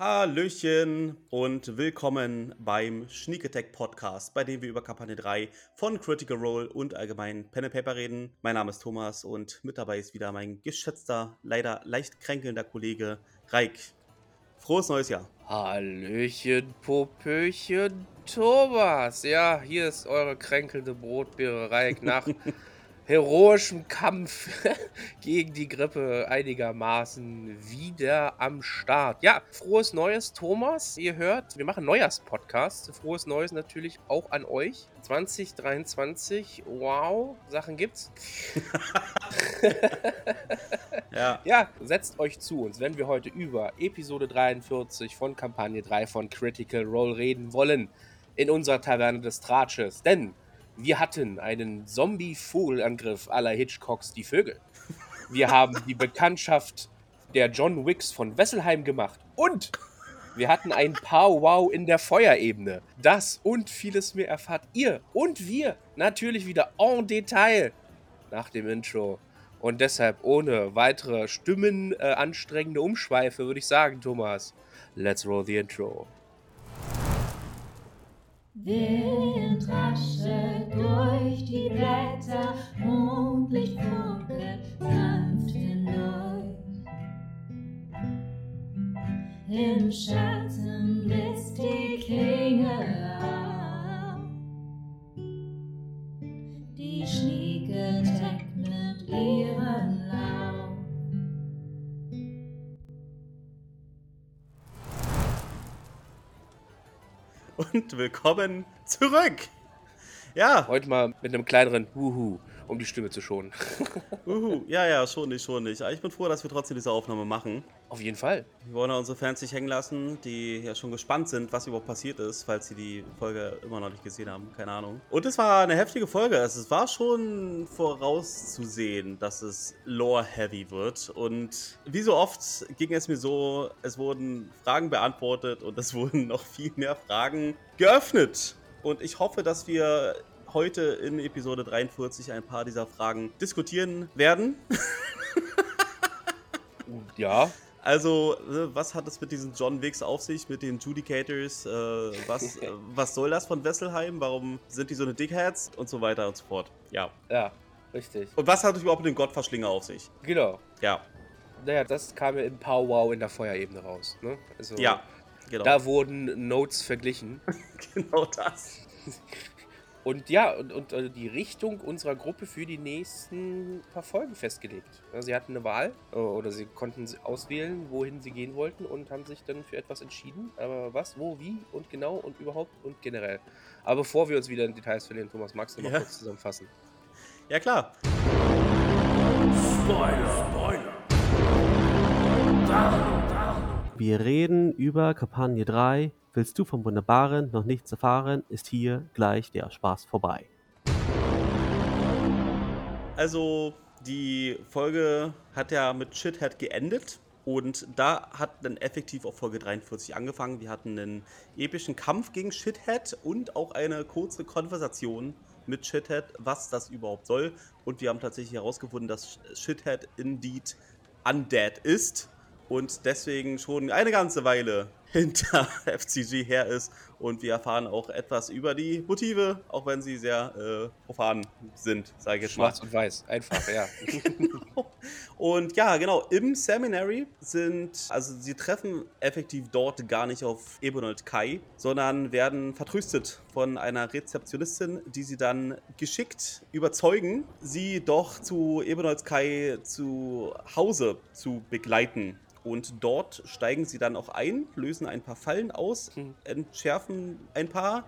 Hallöchen und willkommen beim Sneak Attack Podcast, bei dem wir über Kampagne 3 von Critical Role und allgemein Pen and Paper reden. Mein Name ist Thomas und mit dabei ist wieder mein geschätzter, leider leicht kränkelnder Kollege Reik. Frohes neues Jahr. Hallöchen, Popöchen, Thomas. Ja, hier ist eure kränkelnde Brotbeere Reik nach heroischem Kampf gegen die Grippe einigermaßen wieder am Start. Ja, frohes Neues, Thomas. Ihr hört, wir machen Neujahrs-Podcast. Frohes Neues natürlich auch an euch. 2023, wow, Sachen gibt's. ja. ja, setzt euch zu uns, wenn wir heute über Episode 43 von Kampagne 3 von Critical Role reden wollen. In unserer Taverne des Tratsches. Denn wir hatten einen Zombie-Vogelangriff aller Hitchcocks Die Vögel. Wir haben die Bekanntschaft der John Wicks von Wesselheim gemacht. Und wir hatten ein Pow-Wow in der Feuerebene. Das und vieles mehr erfahrt ihr und wir natürlich wieder en Detail nach dem Intro. Und deshalb ohne weitere stimmenanstrengende äh, Umschweife würde ich sagen, Thomas, let's roll the intro. Wind raschelt durch die Blätter, Mondlicht funkelt sanft hindurch. Im Schatten bläst die Klinge auf. Und willkommen zurück. Ja. Heute mal mit einem kleineren Wuhu, um die Stimme zu schonen. Wuhu, ja, ja, schon nicht, schon nicht. Aber ich bin froh, dass wir trotzdem diese Aufnahme machen. Auf jeden Fall. Wir wollen ja unsere Fans nicht hängen lassen, die ja schon gespannt sind, was überhaupt passiert ist, falls sie die Folge immer noch nicht gesehen haben. Keine Ahnung. Und es war eine heftige Folge. Also es war schon vorauszusehen, dass es lore-heavy wird. Und wie so oft ging es mir so, es wurden Fragen beantwortet und es wurden noch viel mehr Fragen geöffnet. Und ich hoffe, dass wir heute in Episode 43 ein paar dieser Fragen diskutieren werden. ja. Also, ne, was hat es mit diesen John Wicks auf sich, mit den Judicators? Äh, was, äh, was soll das von Wesselheim? Warum sind die so eine Dickheads? Und so weiter und so fort. Ja. Ja, richtig. Und was hat es überhaupt mit dem Gottverschlinger auf sich? Genau. Ja. Naja, das kam ja in Powwow in der Feuerebene raus. Ne? Also, ja, genau. Da wurden Notes verglichen. genau das. Und ja, und, und äh, die Richtung unserer Gruppe für die nächsten paar Folgen festgelegt. sie hatten eine Wahl äh, oder sie konnten auswählen, wohin sie gehen wollten und haben sich dann für etwas entschieden. Aber was, wo, wie und genau und überhaupt und generell. Aber bevor wir uns wieder in Details verlieren, Thomas, magst du noch ja. kurz zusammenfassen? Ja, klar. Spoiler, Spoiler. Wir reden über Kampagne 3, Willst du vom Wunderbaren noch nichts erfahren, ist hier gleich der Spaß vorbei. Also, die Folge hat ja mit Shithead geendet. Und da hat dann effektiv auch Folge 43 angefangen. Wir hatten einen epischen Kampf gegen Shithead und auch eine kurze Konversation mit Shithead, was das überhaupt soll. Und wir haben tatsächlich herausgefunden, dass Shithead indeed undead ist und deswegen schon eine ganze Weile hinter FCG her ist. Und wir erfahren auch etwas über die Motive, auch wenn sie sehr äh, profan sind, sage ich jetzt mal. Schwarz und weiß, einfach, ja. und ja, genau, im Seminary sind, also sie treffen effektiv dort gar nicht auf Ebonold Kai, sondern werden vertröstet von einer Rezeptionistin, die sie dann geschickt überzeugen, sie doch zu Ebonold Kai zu Hause zu begleiten und dort steigen sie dann auch ein, lösen ein paar Fallen aus, mhm. entschärfen ein paar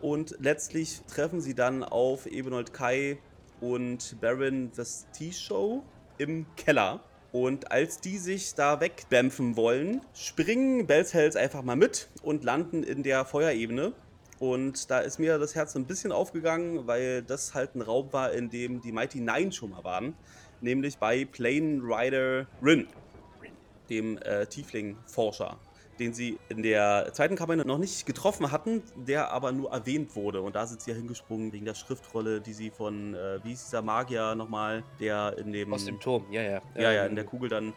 und letztlich treffen sie dann auf Ebenold Kai und Baron Vestishow im Keller. Und als die sich da wegbämpfen wollen, springen Bells einfach mal mit und landen in der Feuerebene. Und da ist mir das Herz ein bisschen aufgegangen, weil das halt ein Raum war, in dem die Mighty Nine schon mal waren. Nämlich bei Plane Rider Rin dem äh, Tiefling-Forscher, den sie in der zweiten Kampagne noch nicht getroffen hatten, der aber nur erwähnt wurde. Und da sind sie ja hingesprungen wegen der Schriftrolle, die sie von, äh, wie ist dieser Magier nochmal, der in dem... Aus dem Turm, ja, ja. Ja, ja, in der Kugel dann...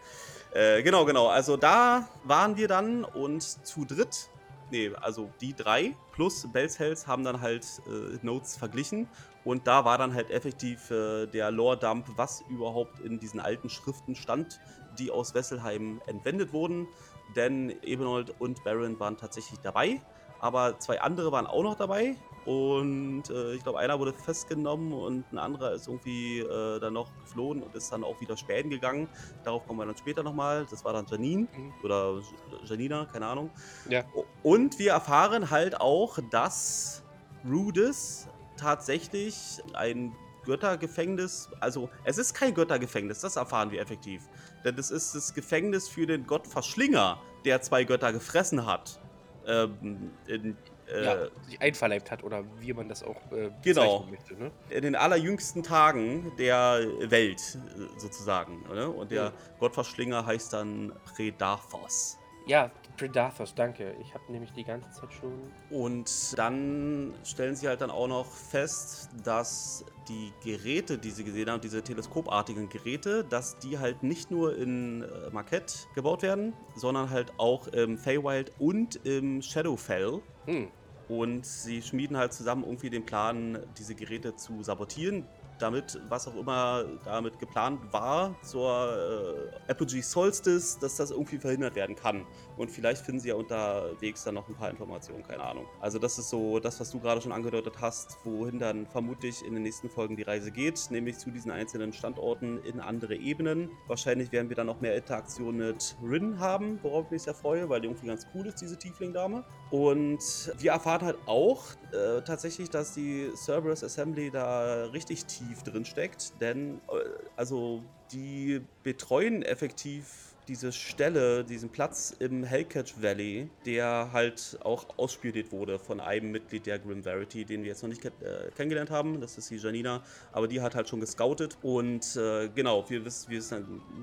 Äh, genau, genau. Also da waren wir dann und zu dritt nee, also die drei plus Bells Hells haben dann halt äh, Notes verglichen und da war dann halt effektiv äh, der Lore-Dump, was überhaupt in diesen alten Schriften stand, die aus Wesselheim entwendet wurden. Denn Ebenold und Baron waren tatsächlich dabei, aber zwei andere waren auch noch dabei. Und äh, ich glaube, einer wurde festgenommen und ein anderer ist irgendwie äh, dann noch geflohen und ist dann auch wieder spähen gegangen. Darauf kommen wir dann später nochmal. Das war dann Janine mhm. oder Janina, keine Ahnung. Ja. Und wir erfahren halt auch, dass Rudis tatsächlich ein Göttergefängnis, also es ist kein Göttergefängnis, das erfahren wir effektiv. Denn es ist das Gefängnis für den Gott Verschlinger, der zwei Götter gefressen hat. Ähm, in, äh, ja, sich einverleibt hat oder wie man das auch äh, genau. möchte. Ne? In den allerjüngsten Tagen der Welt sozusagen. Ne? Und der ja. Gottverschlinger heißt dann Predaphos. Ja, Predathos, danke. Ich habe nämlich die ganze Zeit schon. Und dann stellen sie halt dann auch noch fest, dass die Geräte, die sie gesehen haben, diese teleskopartigen Geräte, dass die halt nicht nur in äh, Marquette gebaut werden, sondern halt auch im Feywild und im Shadowfell. Hm. Und sie schmieden halt zusammen irgendwie den Plan, diese Geräte zu sabotieren damit, was auch immer damit geplant war, zur äh, Apogee Solstice, dass das irgendwie verhindert werden kann. Und vielleicht finden sie ja unterwegs dann noch ein paar Informationen, keine Ahnung. Also das ist so das, was du gerade schon angedeutet hast, wohin dann vermutlich in den nächsten Folgen die Reise geht, nämlich zu diesen einzelnen Standorten in andere Ebenen. Wahrscheinlich werden wir dann noch mehr Interaktion mit Rin haben, worauf ich mich sehr freue, weil die irgendwie ganz cool ist, diese Tiefling-Dame. Und wir erfahren halt auch äh, tatsächlich, dass die Cerberus Assembly da richtig tief drin steckt, denn äh, also die betreuen effektiv diese Stelle, diesen Platz im Hellcatch Valley, der halt auch ausspioniert wurde von einem Mitglied der Grim Verity, den wir jetzt noch nicht kenn äh, kennengelernt haben. Das ist die Janina, aber die hat halt schon gescoutet. Und äh, genau, wir, wir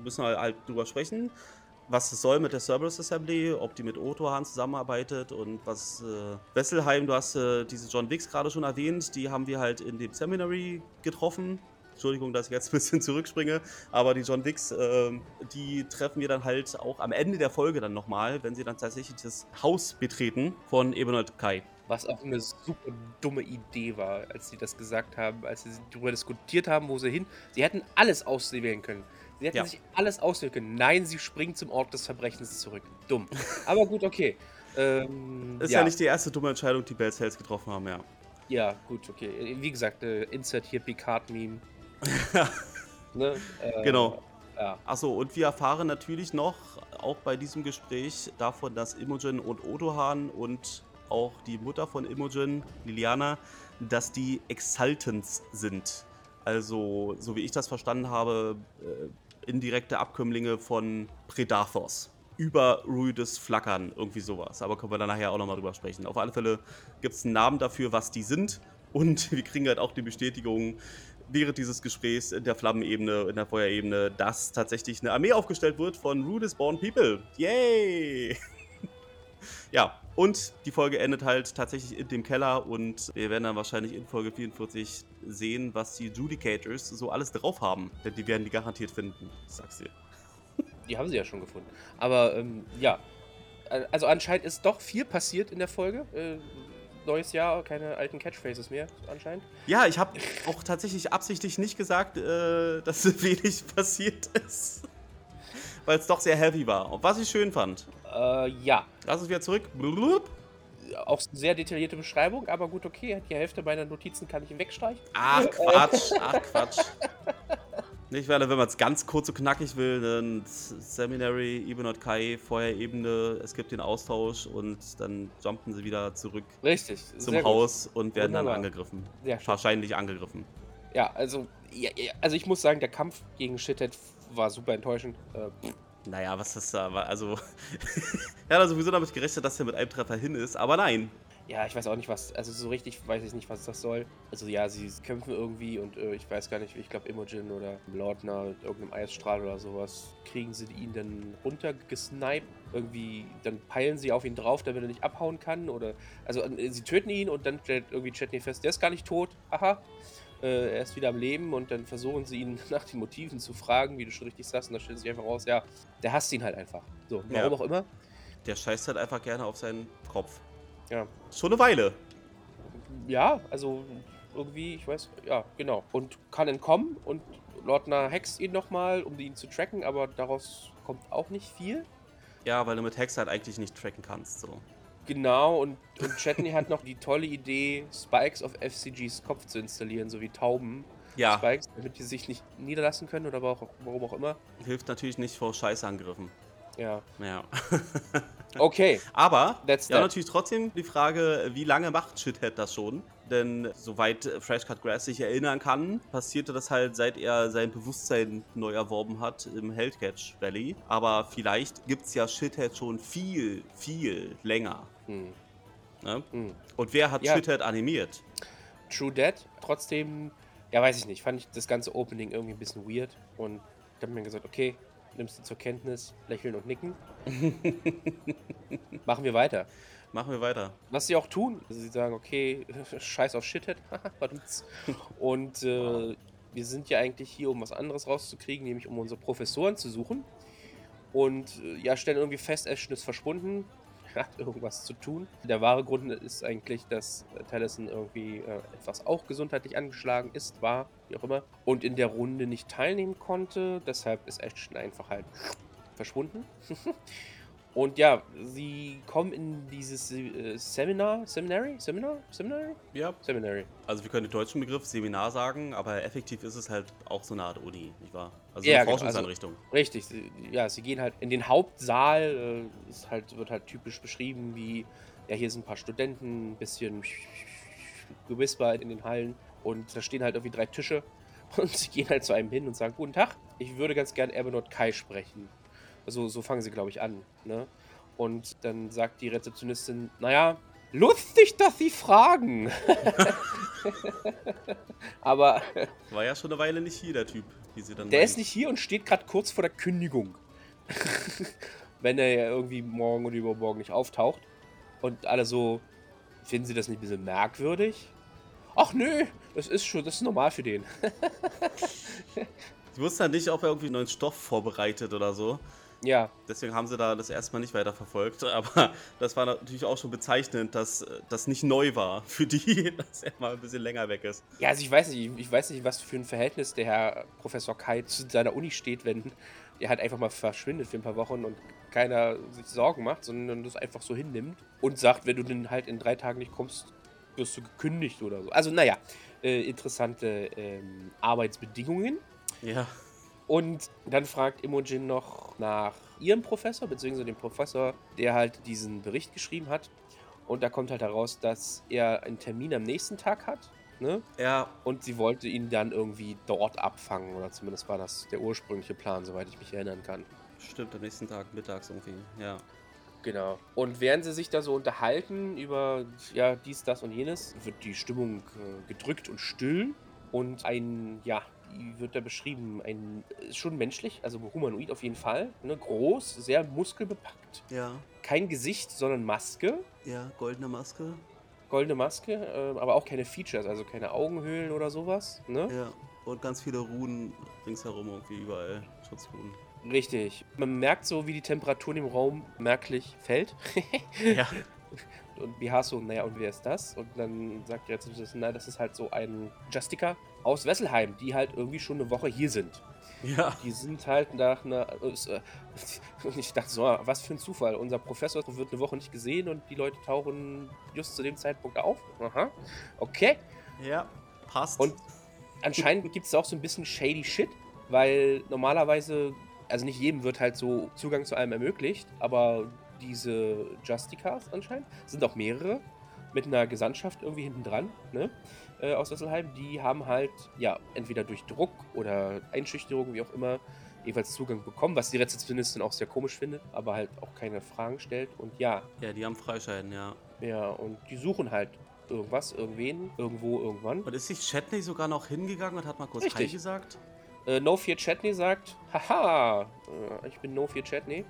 müssen halt, halt drüber sprechen was es soll mit der Cerberus Assembly, ob die mit Otohan zusammenarbeitet und was äh, Wesselheim, du hast äh, diese John Wicks gerade schon erwähnt, die haben wir halt in dem Seminary getroffen. Entschuldigung, dass ich jetzt ein bisschen zurückspringe, aber die John Wicks, äh, die treffen wir dann halt auch am Ende der Folge dann nochmal, wenn sie dann tatsächlich das Haus betreten von Ebenold Kai. Was auch eine super dumme Idee war, als sie das gesagt haben, als sie darüber diskutiert haben, wo sie hin. Sie hätten alles auswählen können. Sie hätten ja. sich alles auswählen können. Nein, sie springen zum Ort des Verbrechens zurück. Dumm. Aber gut, okay. Ähm, ist ja. ja. nicht die erste dumme Entscheidung, die Bells Hells getroffen haben, ja. Ja, gut, okay. Wie gesagt, äh, Insert hier Picard-Meme. ne? äh, genau. Ja. Achso, und wir erfahren natürlich noch, auch bei diesem Gespräch, davon, dass Imogen und Odohan und auch die Mutter von Imogen, Liliana, dass die Exaltants sind. Also, so wie ich das verstanden habe, äh, indirekte Abkömmlinge von Predathos. Über Ruides Flackern, irgendwie sowas. Aber können wir dann nachher auch nochmal drüber sprechen. Auf alle Fälle gibt es einen Namen dafür, was die sind. Und wir kriegen halt auch die Bestätigung, während dieses Gesprächs in der Flammenebene, in der Feuerebene, dass tatsächlich eine Armee aufgestellt wird von Rudis Born People. Yay! ja, und die Folge endet halt tatsächlich in dem Keller und wir werden dann wahrscheinlich in Folge 44 sehen, was die Judicators so alles drauf haben. Denn die werden die garantiert finden, sag's dir. Die haben sie ja schon gefunden. Aber ähm, ja, also anscheinend ist doch viel passiert in der Folge. Äh, neues Jahr, keine alten Catchphrases mehr, anscheinend. Ja, ich habe auch tatsächlich absichtlich nicht gesagt, äh, dass wenig passiert ist. Weil es doch sehr heavy war. Und was ich schön fand. Äh, ja. Lass uns wieder zurück. Blub. Auch sehr detaillierte Beschreibung, aber gut, okay. Die Hälfte meiner Notizen kann ich wegstreichen. Ach, Quatsch. Ach, Quatsch. Nicht, weil wenn man es ganz kurz und knackig will, dann Seminary, Ebenot Kai, Feuerebene, es gibt den Austausch und dann jumpen sie wieder zurück Richtig, zum Haus gut. und werden Wunderbar. dann angegriffen. Wahrscheinlich angegriffen. Ja, also, ja, also ich muss sagen, der Kampf gegen Shithead war super enttäuschend. Äh, naja, was ist da? Also, er hat sowieso damit gerechnet, dass er mit einem Treffer hin ist, aber nein. ja, ich weiß auch nicht, was, also so richtig weiß ich nicht, was das soll. Also ja, sie kämpfen irgendwie und äh, ich weiß gar nicht, ich glaube Imogen oder Lordner mit irgendeinem Eisstrahl oder sowas, kriegen sie ihn dann runtergesniped. Irgendwie, dann peilen sie auf ihn drauf, damit er nicht abhauen kann oder, also äh, sie töten ihn und dann stellt irgendwie Chetney fest, der ist gar nicht tot, haha. Äh, er ist wieder am Leben und dann versuchen sie ihn nach den Motiven zu fragen, wie du schon richtig sagst, und dann stellt sich einfach raus, ja, der hasst ihn halt einfach. So, warum ja. auch immer. Der scheißt halt einfach gerne auf seinen Kopf. Ja. Schon eine Weile. Ja, also irgendwie, ich weiß, ja, genau. Und kann entkommen und Lordner hext ihn nochmal, um ihn zu tracken, aber daraus kommt auch nicht viel. Ja, weil du mit Hex halt eigentlich nicht tracken kannst, so. Genau, und, und Chetney hat noch die tolle Idee, Spikes auf FCGs Kopf zu installieren, so wie Tauben. Ja. Spikes, damit die sich nicht niederlassen können oder warum auch immer. Hilft natürlich nicht vor Scheißangriffen. Ja. Ja. okay. Aber, That's ja, that. natürlich trotzdem die Frage, wie lange macht Shithead das schon? Denn soweit Fresh Cut Grass sich erinnern kann, passierte das halt, seit er sein Bewusstsein neu erworben hat im Hellcatch Valley. Aber vielleicht gibt es ja Shithead schon viel, viel länger. Hm. Ne? Hm. Und wer hat ja. Shithead animiert? True Dead. Trotzdem, ja, weiß ich nicht, fand ich das ganze Opening irgendwie ein bisschen weird. Und ich habe mir gesagt, okay, nimmst du zur Kenntnis, lächeln und nicken. Machen wir weiter. Machen wir weiter. Was sie auch tun, sie sagen, okay, scheiß auf Shithead. und äh, wir sind ja eigentlich hier, um was anderes rauszukriegen, nämlich um unsere Professoren zu suchen. Und äh, ja, stellen irgendwie fest, Ashton ist verschwunden hat irgendwas zu tun. Der wahre Grund ist eigentlich, dass Tallison irgendwie äh, etwas auch gesundheitlich angeschlagen ist, war, wie auch immer, und in der Runde nicht teilnehmen konnte. Deshalb ist Ashton einfach halt verschwunden. Und ja, sie kommen in dieses äh, Seminar, Seminary, Seminar, Seminary? Ja. Seminary. Also wir können den deutschen Begriff Seminar sagen, aber effektiv ist es halt auch so eine Art Uni, nicht wahr? Also ja, eine Forschungseinrichtung. Genau, also, richtig, sie, ja, sie gehen halt in den Hauptsaal, äh, ist halt, wird halt typisch beschrieben, wie, ja, hier sind ein paar Studenten, ein bisschen gewispert in den Hallen und da stehen halt irgendwie drei Tische und sie gehen halt zu einem hin und sagen, guten Tag, ich würde ganz gern Ebenot Kai sprechen. Also so fangen sie, glaube ich, an. Ne? Und dann sagt die Rezeptionistin, naja, lustig, dass Sie fragen. Aber. War ja schon eine Weile nicht hier, der Typ, wie sie dann. Der meinen. ist nicht hier und steht gerade kurz vor der Kündigung. Wenn er ja irgendwie morgen oder übermorgen nicht auftaucht. Und alle so, finden Sie das nicht ein bisschen merkwürdig? Ach nö, das ist schon, das ist normal für den. ich wusste ja nicht, ob er irgendwie neuen Stoff vorbereitet oder so. Ja. Deswegen haben sie da das erstmal nicht weiter verfolgt. Aber das war natürlich auch schon bezeichnend, dass das nicht neu war für die, dass er mal ein bisschen länger weg ist. Ja, also ich weiß nicht, ich weiß nicht, was für ein Verhältnis der Herr Professor Kai zu seiner Uni steht, wenn er halt einfach mal verschwindet für ein paar Wochen und keiner sich Sorgen macht, sondern das einfach so hinnimmt und sagt, wenn du dann halt in drei Tagen nicht kommst, wirst du gekündigt oder so. Also naja, äh, interessante ähm, Arbeitsbedingungen. Ja. Und dann fragt Imogen noch nach ihrem Professor, beziehungsweise dem Professor, der halt diesen Bericht geschrieben hat. Und da kommt halt heraus, dass er einen Termin am nächsten Tag hat. Ne? Ja. Und sie wollte ihn dann irgendwie dort abfangen. Oder zumindest war das der ursprüngliche Plan, soweit ich mich erinnern kann. Stimmt, am nächsten Tag mittags irgendwie, ja. Genau. Und während sie sich da so unterhalten über ja, dies, das und jenes, wird die Stimmung äh, gedrückt und still. Und ein, ja, wird er beschrieben? Ein, schon menschlich, also humanoid auf jeden Fall. Ne? Groß, sehr muskelbepackt. Ja. Kein Gesicht, sondern Maske. Ja, goldene Maske. Goldene Maske, äh, aber auch keine Features, also keine Augenhöhlen oder sowas. Ne? Ja, und ganz viele Runen ringsherum, irgendwie überall. Schutzrunen. Richtig. Man merkt so, wie die Temperatur im Raum merklich fällt. ja. Und Bihaso, naja, und wer ist das? Und dann sagt er zu na, das ist halt so ein Justica aus Wesselheim, die halt irgendwie schon eine Woche hier sind. Ja. Die sind halt nach einer. Äh, und ich dachte so, was für ein Zufall. Unser Professor wird eine Woche nicht gesehen und die Leute tauchen just zu dem Zeitpunkt auf. Aha. Okay. Ja, passt. Und anscheinend gibt es auch so ein bisschen shady Shit, weil normalerweise, also nicht jedem wird halt so Zugang zu allem ermöglicht, aber diese Justicars anscheinend. Sind auch mehrere mit einer Gesandtschaft irgendwie hinten dran, ne? Äh, aus Wesselheim. Die haben halt, ja, entweder durch Druck oder Einschüchterung, wie auch immer, jeweils Zugang bekommen, was die Rezeptionistin auch sehr komisch findet, aber halt auch keine Fragen stellt. Und ja. Ja, die haben Freischein, ja. Ja, und die suchen halt irgendwas, irgendwen, irgendwo, irgendwann. Und ist sich Chatney sogar noch hingegangen und hat mal kurz Richtig. Hi gesagt? Äh, no Fear Chatney sagt, haha, äh, ich bin No Fear Chatney.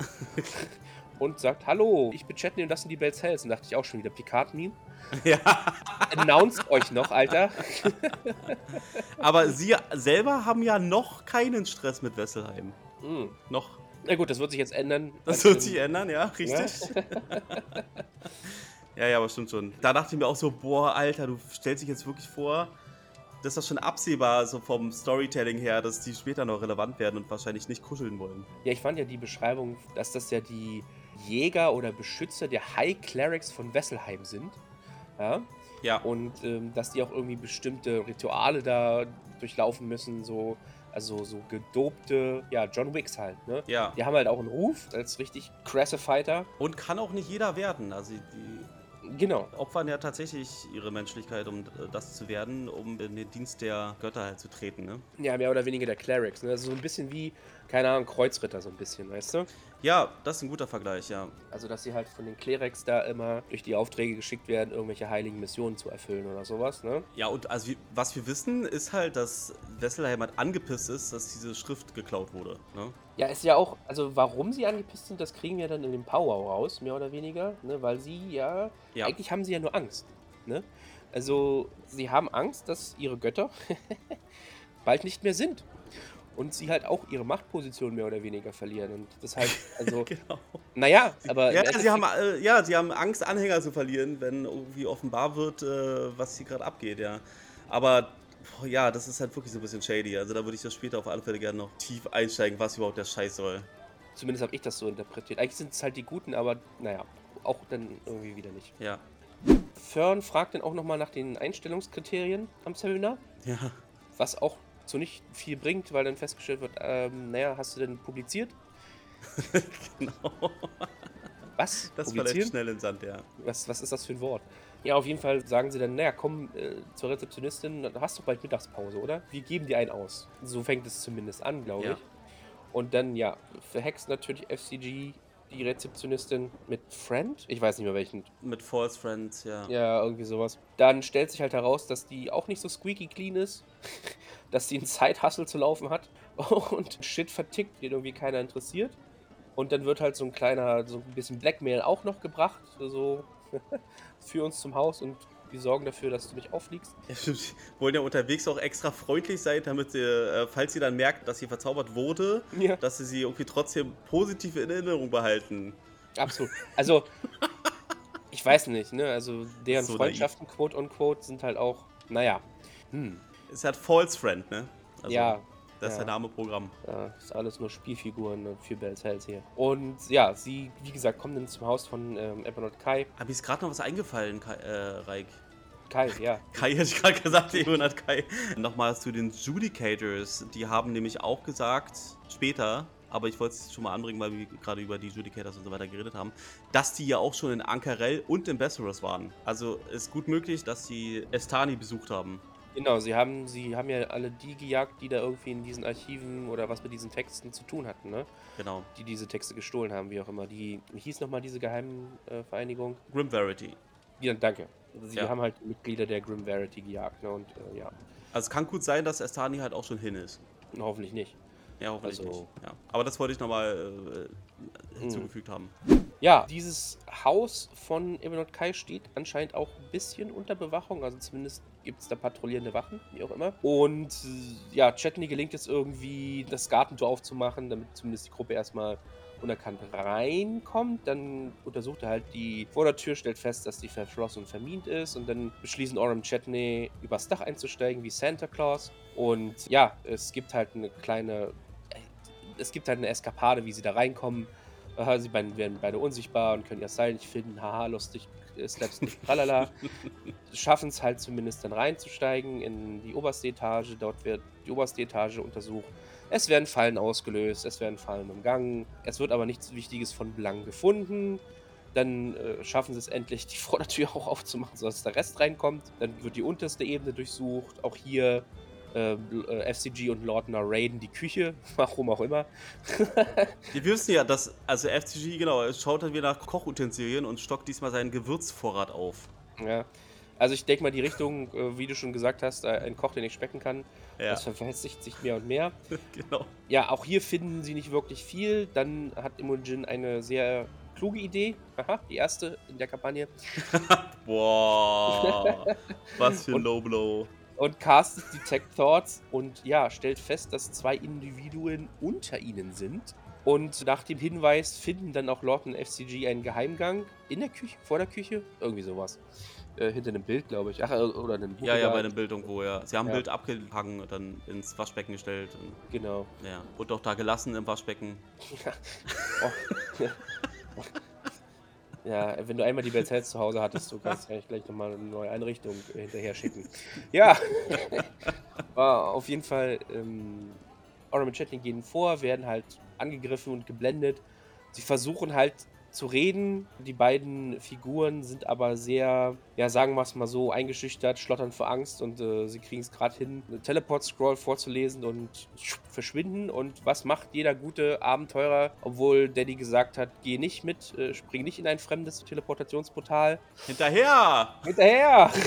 und sagt, hallo, ich bin Chatney und das sind die Bells Hells. Und dachte ich auch schon wieder, Picard-Meme. Ja. Announced euch noch, Alter. Aber sie selber haben ja noch keinen Stress mit Wesselheim. Mhm. Noch. Na gut, das wird sich jetzt ändern. Das wird sich ändern, ja, richtig. Ja? ja, ja, aber stimmt schon. Da dachte ich mir auch so, boah, Alter, du stellst dich jetzt wirklich vor, das ist das schon absehbar, so vom Storytelling her, dass die später noch relevant werden und wahrscheinlich nicht kuscheln wollen. Ja, ich fand ja die Beschreibung, dass das ja die Jäger oder Beschützer der High Clerics von Wesselheim sind. Ja. ja. Und ähm, dass die auch irgendwie bestimmte Rituale da durchlaufen müssen, so. Also so gedobte, ja, John Wicks halt, ne? Ja. Die haben halt auch einen Ruf als richtig krasse Fighter. Und kann auch nicht jeder werden. Also die Genau. Opfern ja tatsächlich ihre Menschlichkeit, um äh, das zu werden, um in den Dienst der Götter halt zu treten, ne? Ja, mehr oder weniger der Clerics, ne? Also so ein bisschen wie, keine Ahnung, Kreuzritter so ein bisschen, weißt du? Ja, das ist ein guter Vergleich, ja. Also, dass sie halt von den Clerics da immer durch die Aufträge geschickt werden, irgendwelche heiligen Missionen zu erfüllen oder sowas, ne? Ja, und also wie, was wir wissen, ist halt, dass Wesselheim halt angepisst ist, dass diese Schrift geklaut wurde, ne? Ja, ist ja auch, also warum sie angepisst sind, das kriegen wir dann in dem Power raus, mehr oder weniger, ne? Weil sie ja, ja. eigentlich haben sie ja nur Angst, ne? Also, sie haben Angst, dass ihre Götter bald nicht mehr sind und sie halt auch ihre Machtposition mehr oder weniger verlieren. Und das halt, also. genau. Naja, aber. Ja, sie haben, äh, ja, sie haben Angst, Anhänger zu verlieren, wenn irgendwie offenbar wird, äh, was hier gerade abgeht, ja. Aber boah, ja, das ist halt wirklich so ein bisschen shady. Also da würde ich das später auf alle Fälle gerne noch tief einsteigen, was überhaupt der Scheiß soll. Zumindest habe ich das so interpretiert. Eigentlich sind es halt die Guten, aber naja, auch dann irgendwie wieder nicht. Ja. Fern fragt dann auch nochmal nach den Einstellungskriterien am Seminar. Ja. Was auch so nicht viel bringt, weil dann festgestellt wird, ähm, naja, hast du denn publiziert? genau. Was? Das verläuft schnell in Sand, ja. Was, was ist das für ein Wort? Ja, auf jeden Fall sagen sie dann, naja, komm äh, zur Rezeptionistin, hast du bald Mittagspause, oder? Wir geben dir einen aus. So fängt es zumindest an, glaube ja. ich. Und dann, ja, verhext natürlich FCG die Rezeptionistin mit Friend. Ich weiß nicht mehr welchen. Mit False Friends, ja. Ja, irgendwie sowas. Dann stellt sich halt heraus, dass die auch nicht so squeaky clean ist. dass sie einen Side-Hustle zu laufen hat und Shit vertickt, den irgendwie keiner interessiert. Und dann wird halt so ein kleiner, so ein bisschen Blackmail auch noch gebracht, so für uns zum Haus und wir sorgen dafür, dass du nicht auffliegst. Ja, stimmt. Wollen ja unterwegs auch extra freundlich sein, damit sie, äh, falls sie dann merkt, dass sie verzaubert wurde, ja. dass sie sie irgendwie trotzdem positiv in Erinnerung behalten. Absolut. Also, ich weiß nicht, ne? Also, deren so Freundschaften, naiv. quote unquote, sind halt auch, naja. Hm. Es hat False Friend, ne? Also, ja. Das ja. ist der Name Programm. Ja, ist alles nur Spielfiguren ne, für Bells Hells hier. Und ja, sie, wie gesagt, kommen dann zum Haus von ähm, Ebonot Kai. Aber mir ist gerade noch was eingefallen, Kai, äh, Reik. Kai, ja. Kai hätte ich gerade gesagt, Ebonot Kai. Nochmal zu den Judicators. Die haben nämlich auch gesagt, später, aber ich wollte es schon mal anbringen, weil wir gerade über die Judicators und so weiter geredet haben, dass die ja auch schon in Ankarel und in Besseros waren. Also ist gut möglich, dass sie Estani besucht haben. Genau, sie haben, sie haben ja alle die gejagt, die da irgendwie in diesen Archiven oder was mit diesen Texten zu tun hatten, ne? Genau. Die diese Texte gestohlen haben, wie auch immer. Die, wie hieß nochmal diese geheimen äh, Vereinigung? Grim Verity. Ja, danke. Also sie ja. haben halt Mitglieder der Grim Verity gejagt, ne? Und äh, ja. Also es kann gut sein, dass Estani halt auch schon hin ist. Hoffentlich nicht. Ja, hoffentlich also, nicht. Ja. Aber das wollte ich nochmal äh, hm. hinzugefügt haben. Ja, dieses Haus von Ebenot Kai steht anscheinend auch ein bisschen unter Bewachung, also zumindest gibt es da patrouillierende Wachen, wie auch immer. Und äh, ja, Chetney gelingt es irgendwie, das Gartentor aufzumachen, damit zumindest die Gruppe erstmal unerkannt reinkommt. Dann untersucht er halt die Vordertür, stellt fest, dass die verschlossen und vermint ist. Und dann beschließen Orem Chetney, übers Dach einzusteigen, wie Santa Claus. Und ja, es gibt halt eine kleine. Äh, es gibt halt eine Eskapade, wie sie da reinkommen sie werden beide unsichtbar und können ihr Seil nicht finden. Haha, lustig, Slapstick, tralala. Schaffen es halt zumindest dann reinzusteigen in die oberste Etage. Dort wird die oberste Etage untersucht. Es werden Fallen ausgelöst, es werden Fallen umgangen. Es wird aber nichts Wichtiges von Belang gefunden. Dann äh, schaffen sie es endlich, die Vordertür auch aufzumachen, sodass der Rest reinkommt. Dann wird die unterste Ebene durchsucht. Auch hier äh, äh FCG und Lordner raiden die Küche, warum auch immer. Wir wissen ja, dass, also FCG, genau, schaut dann wieder nach Kochutensilien und stockt diesmal seinen Gewürzvorrat auf. Ja. Also ich denke mal, die Richtung, äh, wie du schon gesagt hast, äh, ein Koch, der nicht schmecken kann, ja. das verfestigt sich mehr und mehr. genau. Ja, auch hier finden sie nicht wirklich viel. Dann hat Imogen eine sehr kluge Idee. Aha, die erste in der Kampagne. Boah, was für ein Low Blow. Und castet die Tech Thoughts und ja, stellt fest, dass zwei Individuen unter ihnen sind. Und nach dem Hinweis finden dann auch Lord und FCG einen Geheimgang in der Küche, vor der Küche, irgendwie sowas äh, hinter einem Bild, glaube ich. Ach, äh, oder einem Buch. Ja, ja, bei einem Bild irgendwo, ja. Sie haben ja. ein Bild abgehangen und dann ins Waschbecken gestellt. Genau. Ja. Und auch da gelassen im Waschbecken. Ja. Oh. ja, wenn du einmal die Bells Hells zu Hause hattest, du kannst eigentlich gleich nochmal eine neue Einrichtung hinterher schicken. Ja, war auf jeden Fall. Ähm, Ornament Chatting gehen vor, werden halt angegriffen und geblendet. Sie versuchen halt zu reden. Die beiden Figuren sind aber sehr, ja, sagen wir es mal so, eingeschüchtert, schlottern vor Angst und äh, sie kriegen es gerade hin, eine Teleport-Scroll vorzulesen und verschwinden. Und was macht jeder gute Abenteurer, obwohl Daddy gesagt hat, geh nicht mit, äh, spring nicht in ein fremdes Teleportationsportal? Hinterher! Hinterher!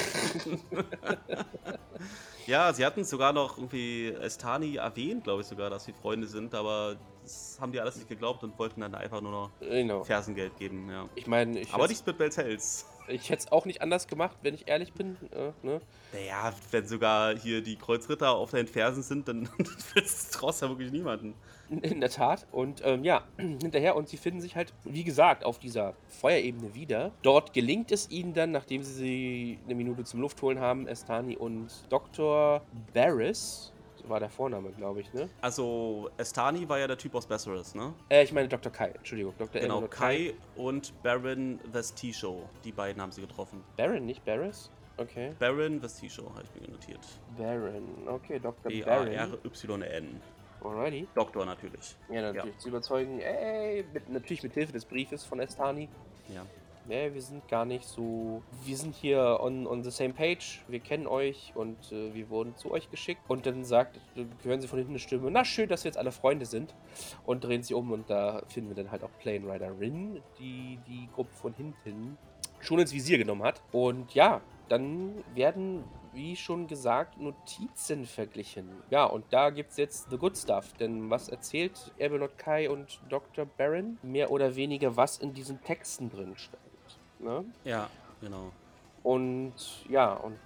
ja, sie hatten sogar noch irgendwie Estani erwähnt, glaube ich sogar, dass sie Freunde sind, aber das haben die alles nicht geglaubt und wollten dann einfach nur noch genau. Fersengeld geben. Ja. Ich meine, ich aber nicht mit Bells Hells. Ich hätte es auch nicht anders gemacht, wenn ich ehrlich bin. Äh, ne? Naja, wenn sogar hier die Kreuzritter auf deinen Fersen sind, dann traust du ja wirklich niemanden. In der Tat. Und ähm, ja, hinterher. Und sie finden sich halt, wie gesagt, auf dieser Feuerebene wieder. Dort gelingt es ihnen dann, nachdem sie eine Minute zum Luftholen haben, Estani und Dr. Barris, war der Vorname, glaube ich, ne? Also, Estani war ja der Typ aus Besseres, ne? Äh, ich meine Dr. Kai, Entschuldigung. Dr. Genau, Kai, Kai und Baron Vestisho. Die beiden haben sie getroffen. Baron, nicht Barris? Okay. Baron Vestisho habe ich mir notiert. Baron, okay, Dr. Baron. B-A-R-Y-N. Alrighty. Doktor natürlich. Ja, natürlich. Ja. Zu überzeugen, ey, mit, natürlich mit Hilfe des Briefes von Estani. Ja nee, wir sind gar nicht so, wir sind hier on, on the same page, wir kennen euch und äh, wir wurden zu euch geschickt. Und dann sagt, hören sie von hinten eine Stimme, na schön, dass wir jetzt alle Freunde sind. Und drehen sie um und da finden wir dann halt auch Plane Rider Rin, die die Gruppe von hinten schon ins Visier genommen hat. Und ja, dann werden, wie schon gesagt, Notizen verglichen. Ja, und da gibt es jetzt The Good Stuff. Denn was erzählt Erbelot Kai und Dr. Baron? Mehr oder weniger, was in diesen Texten drin steht. Ne? Ja, genau. Und ja, und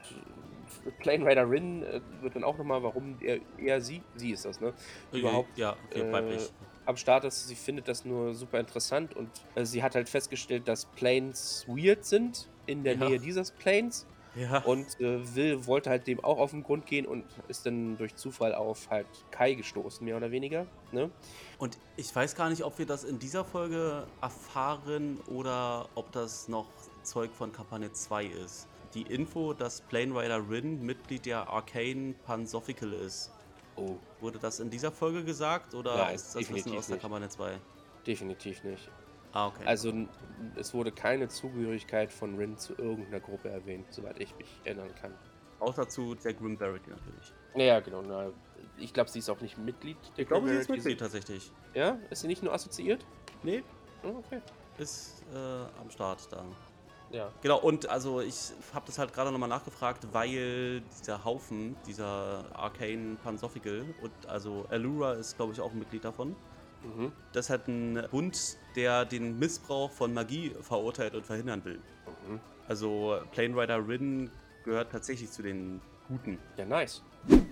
Plane Rider Rin äh, wird dann auch nochmal, warum er, er sie, sie ist das, ne? Überhaupt ja, okay, äh, am Start ist. Sie findet das nur super interessant und äh, sie hat halt festgestellt, dass Planes weird sind in der ja. Nähe dieses Planes. Ja. Und äh, Will wollte halt dem auch auf den Grund gehen und ist dann durch Zufall auf halt Kai gestoßen, mehr oder weniger. Ne? Und ich weiß gar nicht, ob wir das in dieser Folge erfahren oder ob das noch Zeug von Kampagne 2 ist. Die Info, dass Plane Rider Rin Mitglied der Arcane Pansophical ist. Oh. Wurde das in dieser Folge gesagt oder Nein, ist das Wissen aus der Kampagne 2? Definitiv nicht. Ah, okay. Also es wurde keine Zugehörigkeit von Rin zu irgendeiner Gruppe erwähnt, soweit ich mich erinnern kann. Außer zu der Grim Verity natürlich. Ja, genau. Na, ich glaube, sie ist auch nicht Mitglied der Ich glaube, sie ist Mitglied tatsächlich. Ja? Ist sie nicht nur assoziiert? Nee. Oh, okay. Ist äh, am Start da. Ja. Genau, und also ich habe das halt gerade nochmal nachgefragt, weil dieser Haufen, dieser Arcane Pansophical und also Allura ist, glaube ich, auch ein Mitglied davon. Mhm. Das ist halt ein Bund, der den Missbrauch von Magie verurteilt und verhindern will. Mhm. Also Plane Rider Rin gehört tatsächlich zu den Guten. Ja, nice.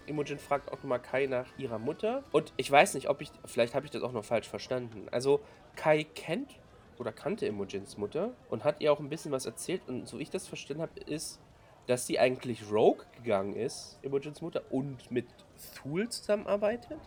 Imogen fragt auch nochmal Kai nach ihrer Mutter. Und ich weiß nicht, ob ich, vielleicht habe ich das auch noch falsch verstanden. Also Kai kennt oder kannte Imogens Mutter und hat ihr auch ein bisschen was erzählt. Und so ich das verstanden habe, ist, dass sie eigentlich Rogue gegangen ist, Imogens Mutter, und mit Thule zusammenarbeitet.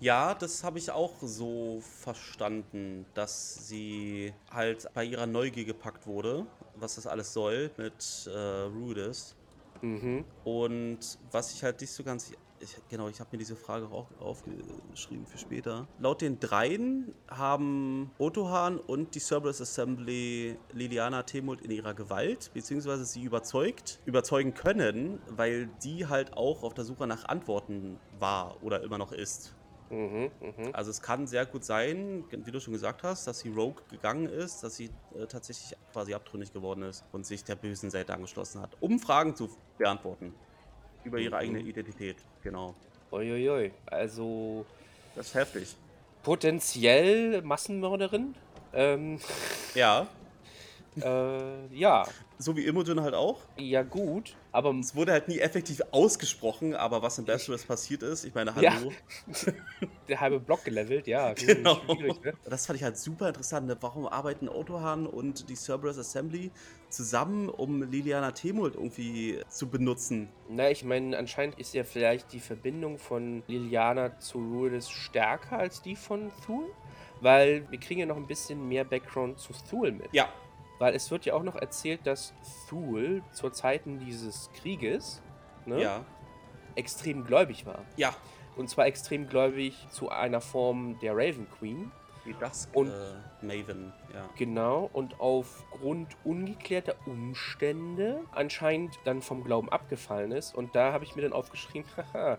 Ja, das habe ich auch so verstanden, dass sie halt bei ihrer Neugier gepackt wurde, was das alles soll mit äh, Rudis. Mhm. Und was ich halt nicht so ganz ich, genau, ich habe mir diese Frage auch aufgeschrieben für später. Laut den dreien haben Otohan und die Cerberus Assembly Liliana Temult in ihrer Gewalt, beziehungsweise sie überzeugt, überzeugen können, weil die halt auch auf der Suche nach Antworten war oder immer noch ist. Mhm, mh. Also es kann sehr gut sein, wie du schon gesagt hast, dass sie Rogue gegangen ist, dass sie äh, tatsächlich quasi abtrünnig geworden ist und sich der bösen Seite angeschlossen hat, um Fragen zu beantworten über ihre mhm. eigene Identität. Genau. Uiuiui, also das ist heftig. Potenziell Massenmörderin. Ähm, ja. Äh, ja. So wie Imogen halt auch. Ja, gut. Aber es wurde halt nie effektiv ausgesprochen, aber was in Lazarus passiert ist, ich meine, hallo. Ja. Der halbe Block gelevelt, ja. Genau. Ne? Das fand ich halt super interessant. Ne? Warum arbeiten Otohan und die Cerberus Assembly zusammen, um Liliana Temult irgendwie zu benutzen? Na, ich meine, anscheinend ist ja vielleicht die Verbindung von Liliana zu Ruides stärker als die von Thule. Weil wir kriegen ja noch ein bisschen mehr Background zu Thule mit. Ja, weil es wird ja auch noch erzählt, dass Thule zu Zeiten dieses Krieges ne, ja. extrem gläubig war. Ja. Und zwar extrem gläubig zu einer Form der Raven Queen. Wie das und, äh, Maven, ja. Genau, und aufgrund ungeklärter Umstände anscheinend dann vom Glauben abgefallen ist. Und da habe ich mir dann aufgeschrieben, haha,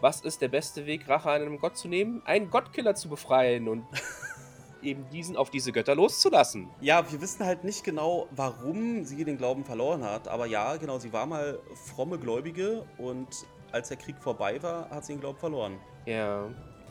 was ist der beste Weg, Rache an einem Gott zu nehmen? Einen Gottkiller zu befreien. Und eben diesen auf diese Götter loszulassen. Ja, wir wissen halt nicht genau, warum sie den Glauben verloren hat. Aber ja, genau, sie war mal fromme Gläubige und als der Krieg vorbei war, hat sie den Glauben verloren. Ja.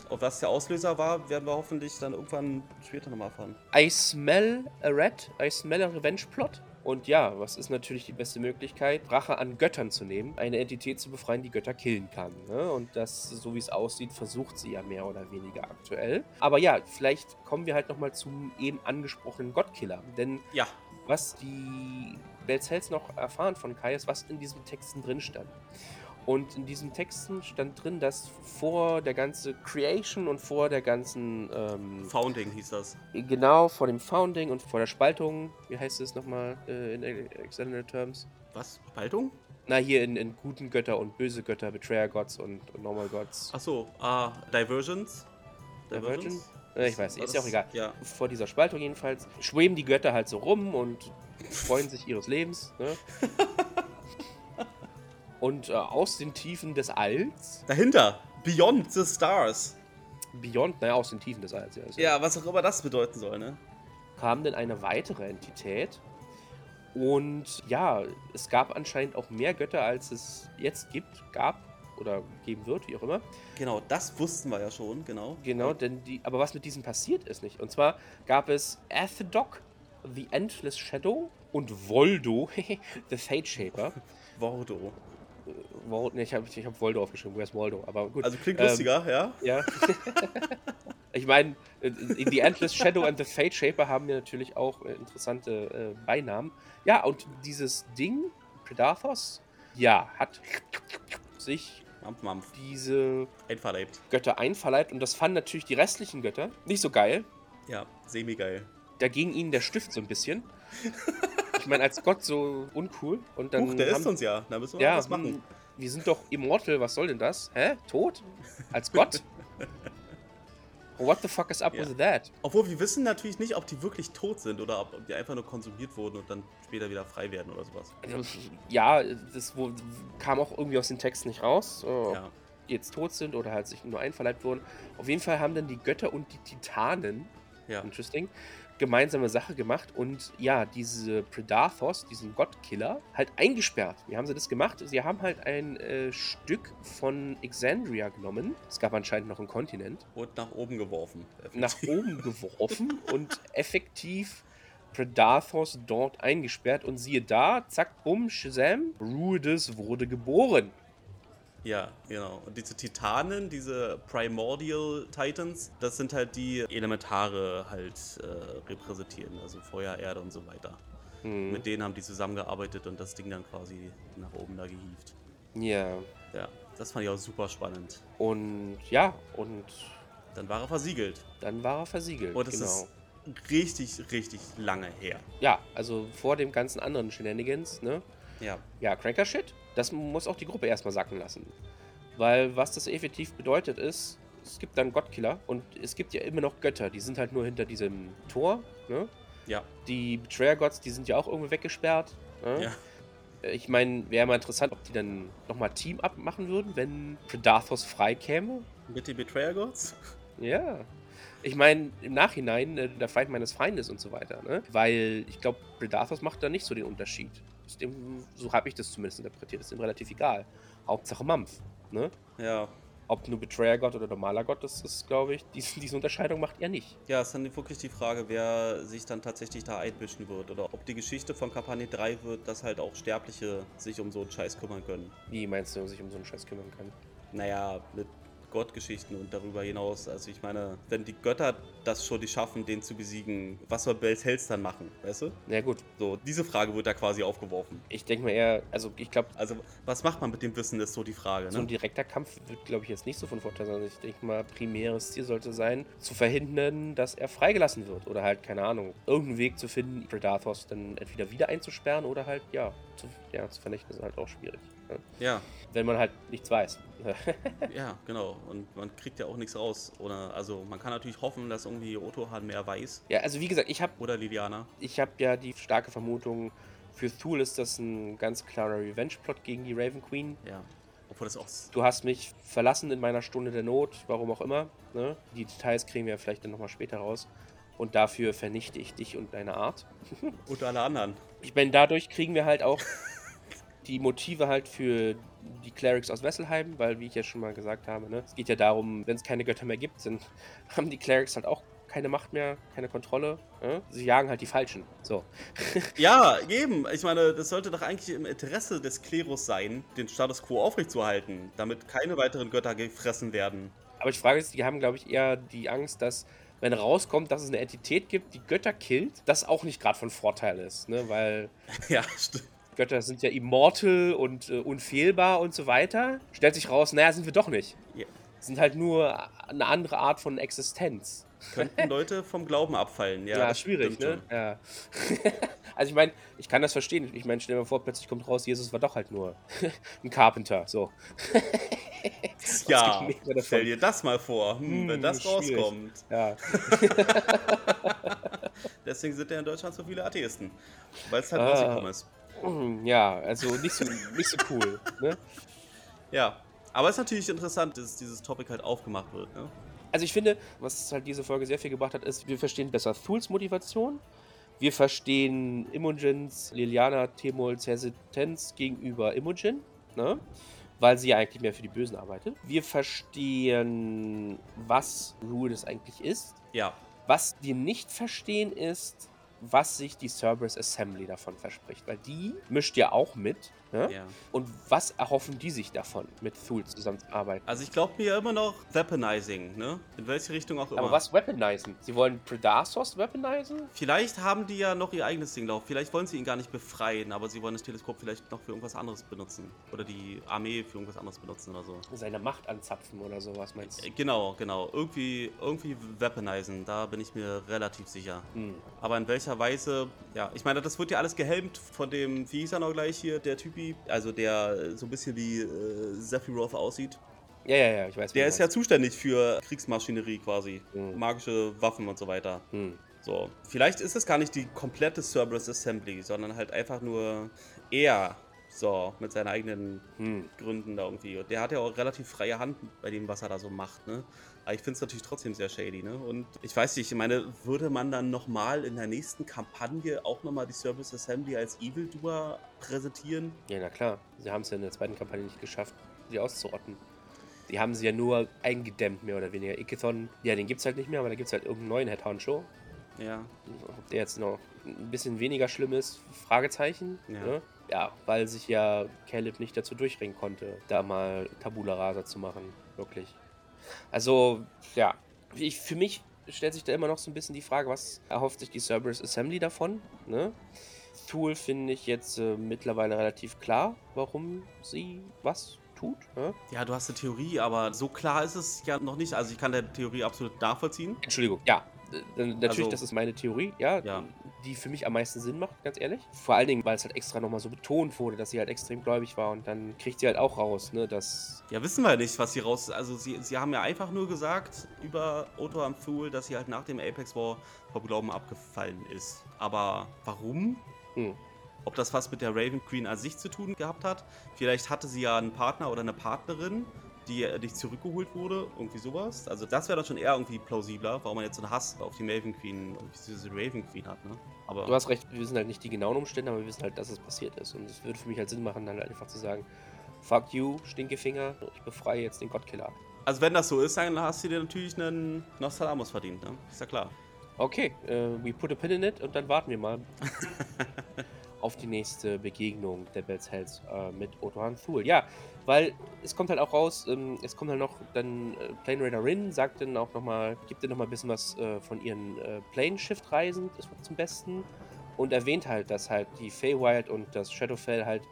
Auf was der Auslöser war, werden wir hoffentlich dann irgendwann später nochmal erfahren. I smell a red, I smell a revenge plot. Und ja, was ist natürlich die beste Möglichkeit? Rache an Göttern zu nehmen, eine Entität zu befreien, die Götter killen kann. Ne? Und das, so wie es aussieht, versucht sie ja mehr oder weniger aktuell. Aber ja, vielleicht kommen wir halt nochmal zum eben angesprochenen Gottkiller. Denn ja. was die Belzels noch erfahren von Kai ist, was in diesen Texten drin stand. Und in diesen Texten stand drin, dass vor der ganzen Creation und vor der ganzen. Ähm, Founding hieß das. Genau, vor dem Founding und vor der Spaltung. Wie heißt es nochmal äh, in Extended Terms? Was? Spaltung? Na, hier in, in guten Götter und böse Götter, Betrayer Gods und, und Normal Gods. Achso, ah, Divergence? Divergence? Äh, ich weiß ist ja auch egal. Ja. Vor dieser Spaltung jedenfalls schweben die Götter halt so rum und freuen sich ihres Lebens. Ne? Und äh, aus den Tiefen des Alls. Dahinter, Beyond the Stars. Beyond, naja, aus den Tiefen des Alls, ja. Ja, was auch immer das bedeuten soll, ne? Kam denn eine weitere Entität. Und ja, es gab anscheinend auch mehr Götter, als es jetzt gibt, gab oder geben wird, wie auch immer. Genau, das wussten wir ja schon, genau. Genau, denn die, aber was mit diesen passiert ist nicht. Und zwar gab es Athedok, The Endless Shadow und Voldo, The Fate Shaper. Voldo. Wol nee, ich habe ich hab Voldo aufgeschrieben. Where's Waldo? Aber gut. Also klingt lustiger, ähm, ja? Ja. ich meine, äh, The Endless Shadow and the Fate Shaper haben ja natürlich auch äh, interessante äh, Beinamen. Ja, und dieses Ding, Predathos, ja, hat sich Mampf, Mampf. diese einverleibt. Götter einverleibt und das fanden natürlich die restlichen Götter nicht so geil. Ja, semi-geil. Da ging ihnen der Stift so ein bisschen. ich meine, als Gott so uncool. Und dann Huch, der haben, ist uns ja. Da müssen wir ja, was machen. Wir sind doch immortal, was soll denn das? Hä? Tot? Als Gott? What the fuck is up ja. with that? Obwohl wir wissen natürlich nicht, ob die wirklich tot sind oder ob die einfach nur konsumiert wurden und dann später wieder frei werden oder sowas. Also, ja, das kam auch irgendwie aus den Texten nicht raus. Oh, ja. Jetzt tot sind oder halt sich nur einverleibt wurden. Auf jeden Fall haben dann die Götter und die Titanen, ja. interesting, gemeinsame Sache gemacht und ja, diese Predathos, diesen Gottkiller, halt eingesperrt. Wie haben sie das gemacht? Sie haben halt ein äh, Stück von Exandria genommen. Es gab anscheinend noch einen Kontinent. Und nach oben geworfen. Effektiv. Nach oben geworfen und effektiv Predathos dort eingesperrt. Und siehe da, zack, bumm, Shazam, Ruides wurde geboren. Ja, genau. Und diese Titanen, diese Primordial Titans, das sind halt die Elementare halt äh, repräsentieren, also Feuer, Erde und so weiter. Mhm. Mit denen haben die zusammengearbeitet und das Ding dann quasi nach oben da gehievt. Ja. Ja, das fand ich auch super spannend. Und ja, und. Dann war er versiegelt. Dann war er versiegelt. Und das genau. ist richtig, richtig lange her. Ja, also vor dem ganzen anderen Shenanigans, ne? Ja. Ja, Cranker Shit. Das muss auch die Gruppe erstmal sacken lassen. Weil was das effektiv bedeutet ist, es gibt dann Gottkiller und es gibt ja immer noch Götter, die sind halt nur hinter diesem Tor. Ne? Ja. Die Betrayer Gods, die sind ja auch irgendwie weggesperrt. Ne? Ja. Ich meine, wäre mal interessant, ob die dann nochmal Team-Up machen würden, wenn Predathos frei käme. Mit den Betrayer Gods? Ja. Ich meine, im Nachhinein, äh, der Feind meines Feindes und so weiter, ne? Weil ich glaube, Predathos macht da nicht so den Unterschied. Dem, so habe ich das zumindest interpretiert. Ist ihm relativ egal. Hauptsache Mampf, ne? Ja. Ob nur Betrayer-Gott oder normaler Gott, das ist, glaube ich, diese, diese Unterscheidung macht er nicht. Ja, ist dann wirklich die Frage, wer sich dann tatsächlich da einmischen wird. Oder ob die Geschichte von Kampagne 3 wird, dass halt auch Sterbliche sich um so einen Scheiß kümmern können. Wie meinst du, sich um so einen Scheiß kümmern können? Naja, mit Gottgeschichten und darüber hinaus. Also ich meine, wenn die Götter das schon nicht schaffen, den zu besiegen, was soll Bells Hells dann machen, weißt du? Ja gut. So, diese Frage wird da quasi aufgeworfen. Ich denke mal eher, also ich glaube... Also was macht man mit dem Wissen, ist so die Frage, ne? So ein direkter Kampf wird, glaube ich, jetzt nicht so von Vorteil, sondern ich denke mal, primäres Ziel sollte sein, zu verhindern, dass er freigelassen wird. Oder halt, keine Ahnung, irgendeinen Weg zu finden, Predathos dann entweder wieder einzusperren oder halt, ja, zu, ja, zu vernichten ist halt auch schwierig. Ja. Wenn man halt nichts weiß. ja, genau. Und man kriegt ja auch nichts raus. Oder, also man kann natürlich hoffen, dass irgendwie Otto halt mehr weiß. Ja, also wie gesagt, ich habe... Oder Liliana. Ich habe ja die starke Vermutung, für Thule ist das ein ganz klarer Revenge-Plot gegen die Raven Queen. Ja. Obwohl das auch... Du hast mich verlassen in meiner Stunde der Not, warum auch immer. Ne? Die Details kriegen wir vielleicht dann nochmal später raus. Und dafür vernichte ich dich und deine Art. und alle anderen. Ich meine, dadurch kriegen wir halt auch die Motive halt für die Clerics aus Wesselheim, weil, wie ich ja schon mal gesagt habe, ne, es geht ja darum, wenn es keine Götter mehr gibt, dann haben die Clerics halt auch keine Macht mehr, keine Kontrolle. Ne? Sie jagen halt die Falschen. So. ja, eben. Ich meine, das sollte doch eigentlich im Interesse des Klerus sein, den Status quo aufrechtzuerhalten, damit keine weiteren Götter gefressen werden. Aber ich frage jetzt, die haben, glaube ich, eher die Angst, dass wenn rauskommt, dass es eine Entität gibt, die Götter killt, das auch nicht gerade von Vorteil ist, ne? Weil. ja, stimmt. Götter sind ja immortal und äh, unfehlbar und so weiter. Stellt sich raus, naja, sind wir doch nicht. Yeah. Sind halt nur eine andere Art von Existenz. Könnten Leute vom Glauben abfallen, ja. Ja, schwierig, ne? Ja. also ich meine, ich kann das verstehen. Ich meine, stell dir mal vor, plötzlich kommt raus, Jesus war doch halt nur ein Carpenter, so. ja, stell dir das mal vor, hm, hm, wenn das schwierig. rauskommt. Ja. Deswegen sind ja in Deutschland so viele Atheisten, weil es halt ah. rausgekommen ist. Hm, ja, also nicht so, nicht so cool. Ne? Ja, aber es ist natürlich interessant, dass dieses Topic halt aufgemacht wird. Ne? Also ich finde, was halt diese Folge sehr viel gebracht hat, ist, wir verstehen besser Thuls Motivation. Wir verstehen Imogens, Liliana, Temols Hesitanz gegenüber Imogen, ne? weil sie ja eigentlich mehr für die Bösen arbeitet. Wir verstehen, was Rudes eigentlich ist. Ja. Was wir nicht verstehen ist, was sich die Cerberus Assembly davon verspricht, weil die mischt ja auch mit Ne? Ja. Und was erhoffen die sich davon, mit Thule zusammenzuarbeiten? Also ich glaube mir immer noch Weaponizing, ne? In welche Richtung auch immer. Aber was weaponizen? Sie wollen Predasos weaponisen? Vielleicht haben die ja noch ihr eigenes Ding drauf. Vielleicht wollen sie ihn gar nicht befreien, aber sie wollen das Teleskop vielleicht noch für irgendwas anderes benutzen. Oder die Armee für irgendwas anderes benutzen oder so. Seine Macht anzapfen oder sowas, meinst du? Äh, genau, genau. Irgendwie, irgendwie weaponisen, da bin ich mir relativ sicher. Hm. Aber in welcher Weise, ja, ich meine, das wird ja alles gehelmt von dem, wie hieß er noch gleich hier, der Typi, also der so ein bisschen wie äh, Sephiroth aussieht. Ja, ja, ja, ich weiß. Der ist ja zuständig für Kriegsmaschinerie quasi, mhm. magische Waffen und so weiter. Mhm. So, vielleicht ist es gar nicht die komplette Cerberus Assembly, sondern halt einfach nur er, so, mit seinen eigenen hm. Gründen da irgendwie. Und der hat ja auch relativ freie Hand bei dem, was er da so macht, ne? Aber ich finde es natürlich trotzdem sehr shady, ne? Und ich weiß nicht, ich meine, würde man dann nochmal in der nächsten Kampagne auch nochmal die Service Assembly als Evildoer präsentieren? Ja, na klar. Sie haben es ja in der zweiten Kampagne nicht geschafft, sie auszurotten. Die haben sie ja nur eingedämmt, mehr oder weniger. Ikethon, ja, den gibt es halt nicht mehr, aber da gibt es halt irgendeinen neuen Head Honcho. Ja. Ob der jetzt noch ein bisschen weniger schlimm ist, Fragezeichen. Ja. Ne? ja, weil sich ja Caleb nicht dazu durchringen konnte, da mal Tabula Rasa zu machen. Wirklich. Also, ja, ich, für mich stellt sich da immer noch so ein bisschen die Frage, was erhofft sich die Cerberus Assembly davon? Ne? Tool finde ich jetzt äh, mittlerweile relativ klar, warum sie was tut. Ne? Ja, du hast eine Theorie, aber so klar ist es ja noch nicht. Also ich kann der Theorie absolut nachvollziehen. Entschuldigung, ja. Natürlich, also, das ist meine Theorie, ja. ja. die für mich am meisten Sinn macht, ganz ehrlich. Vor allen Dingen, weil es halt extra nochmal so betont wurde, dass sie halt extrem gläubig war und dann kriegt sie halt auch raus, ne, dass... Ja, wissen wir nicht, was sie raus... Also sie, sie haben ja einfach nur gesagt über Otto am Fool, dass sie halt nach dem Apex War vom Glauben abgefallen ist. Aber warum? Hm. Ob das was mit der Raven Queen an sich zu tun gehabt hat? Vielleicht hatte sie ja einen Partner oder eine Partnerin, die nicht zurückgeholt wurde, irgendwie sowas. Also das wäre dann schon eher irgendwie plausibler, warum man jetzt so einen Hass auf die Maven Queen diese Raven Queen hat, ne? Aber du hast recht, wir wissen halt nicht die genauen Umstände, aber wir wissen halt, dass es passiert ist. Und es würde für mich halt Sinn machen, dann halt einfach zu sagen, fuck you, Stinkefinger, ich befreie jetzt den Gottkiller. Also wenn das so ist, dann hast du dir natürlich einen Nostradamus verdient, ne? Ist ja klar. Okay, uh, we put a pin in it und dann warten wir mal. auf die nächste Begegnung der Bells Hells äh, mit Otohan Thul. Ja, weil es kommt halt auch raus, ähm, es kommt halt noch dann äh, Plane Raider Rin, sagt dann auch nochmal, gibt dir nochmal ein bisschen was äh, von ihren äh, Plane-Shift-Reisen, das war zum Besten. Und erwähnt halt, dass halt die Feywild und das Shadowfell halt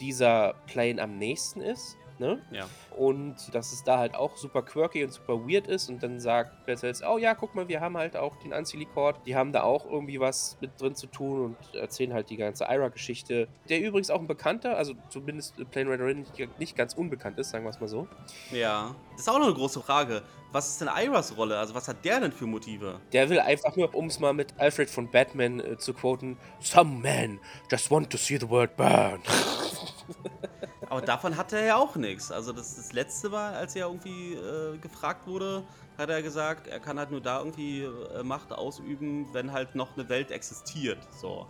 dieser Plane am nächsten ist. Ne? Ja. Und dass es da halt auch super quirky und super weird ist. Und dann sagt Bertels, oh ja, guck mal, wir haben halt auch den Ancilicord. Die haben da auch irgendwie was mit drin zu tun und erzählen halt die ganze Ira-Geschichte. Der übrigens auch ein Bekannter, also zumindest Plane Rider nicht, nicht ganz unbekannt ist, sagen wir es mal so. Ja. Das ist auch noch eine große Frage. Was ist denn Iras Rolle? Also was hat der denn für Motive? Der will einfach nur, um es mal mit Alfred von Batman äh, zu quoten, Some men just want to see the world burn. Aber davon hat er ja auch nichts. Also das, das letzte war, als er irgendwie äh, gefragt wurde, hat er gesagt, er kann halt nur da irgendwie äh, Macht ausüben, wenn halt noch eine Welt existiert. So.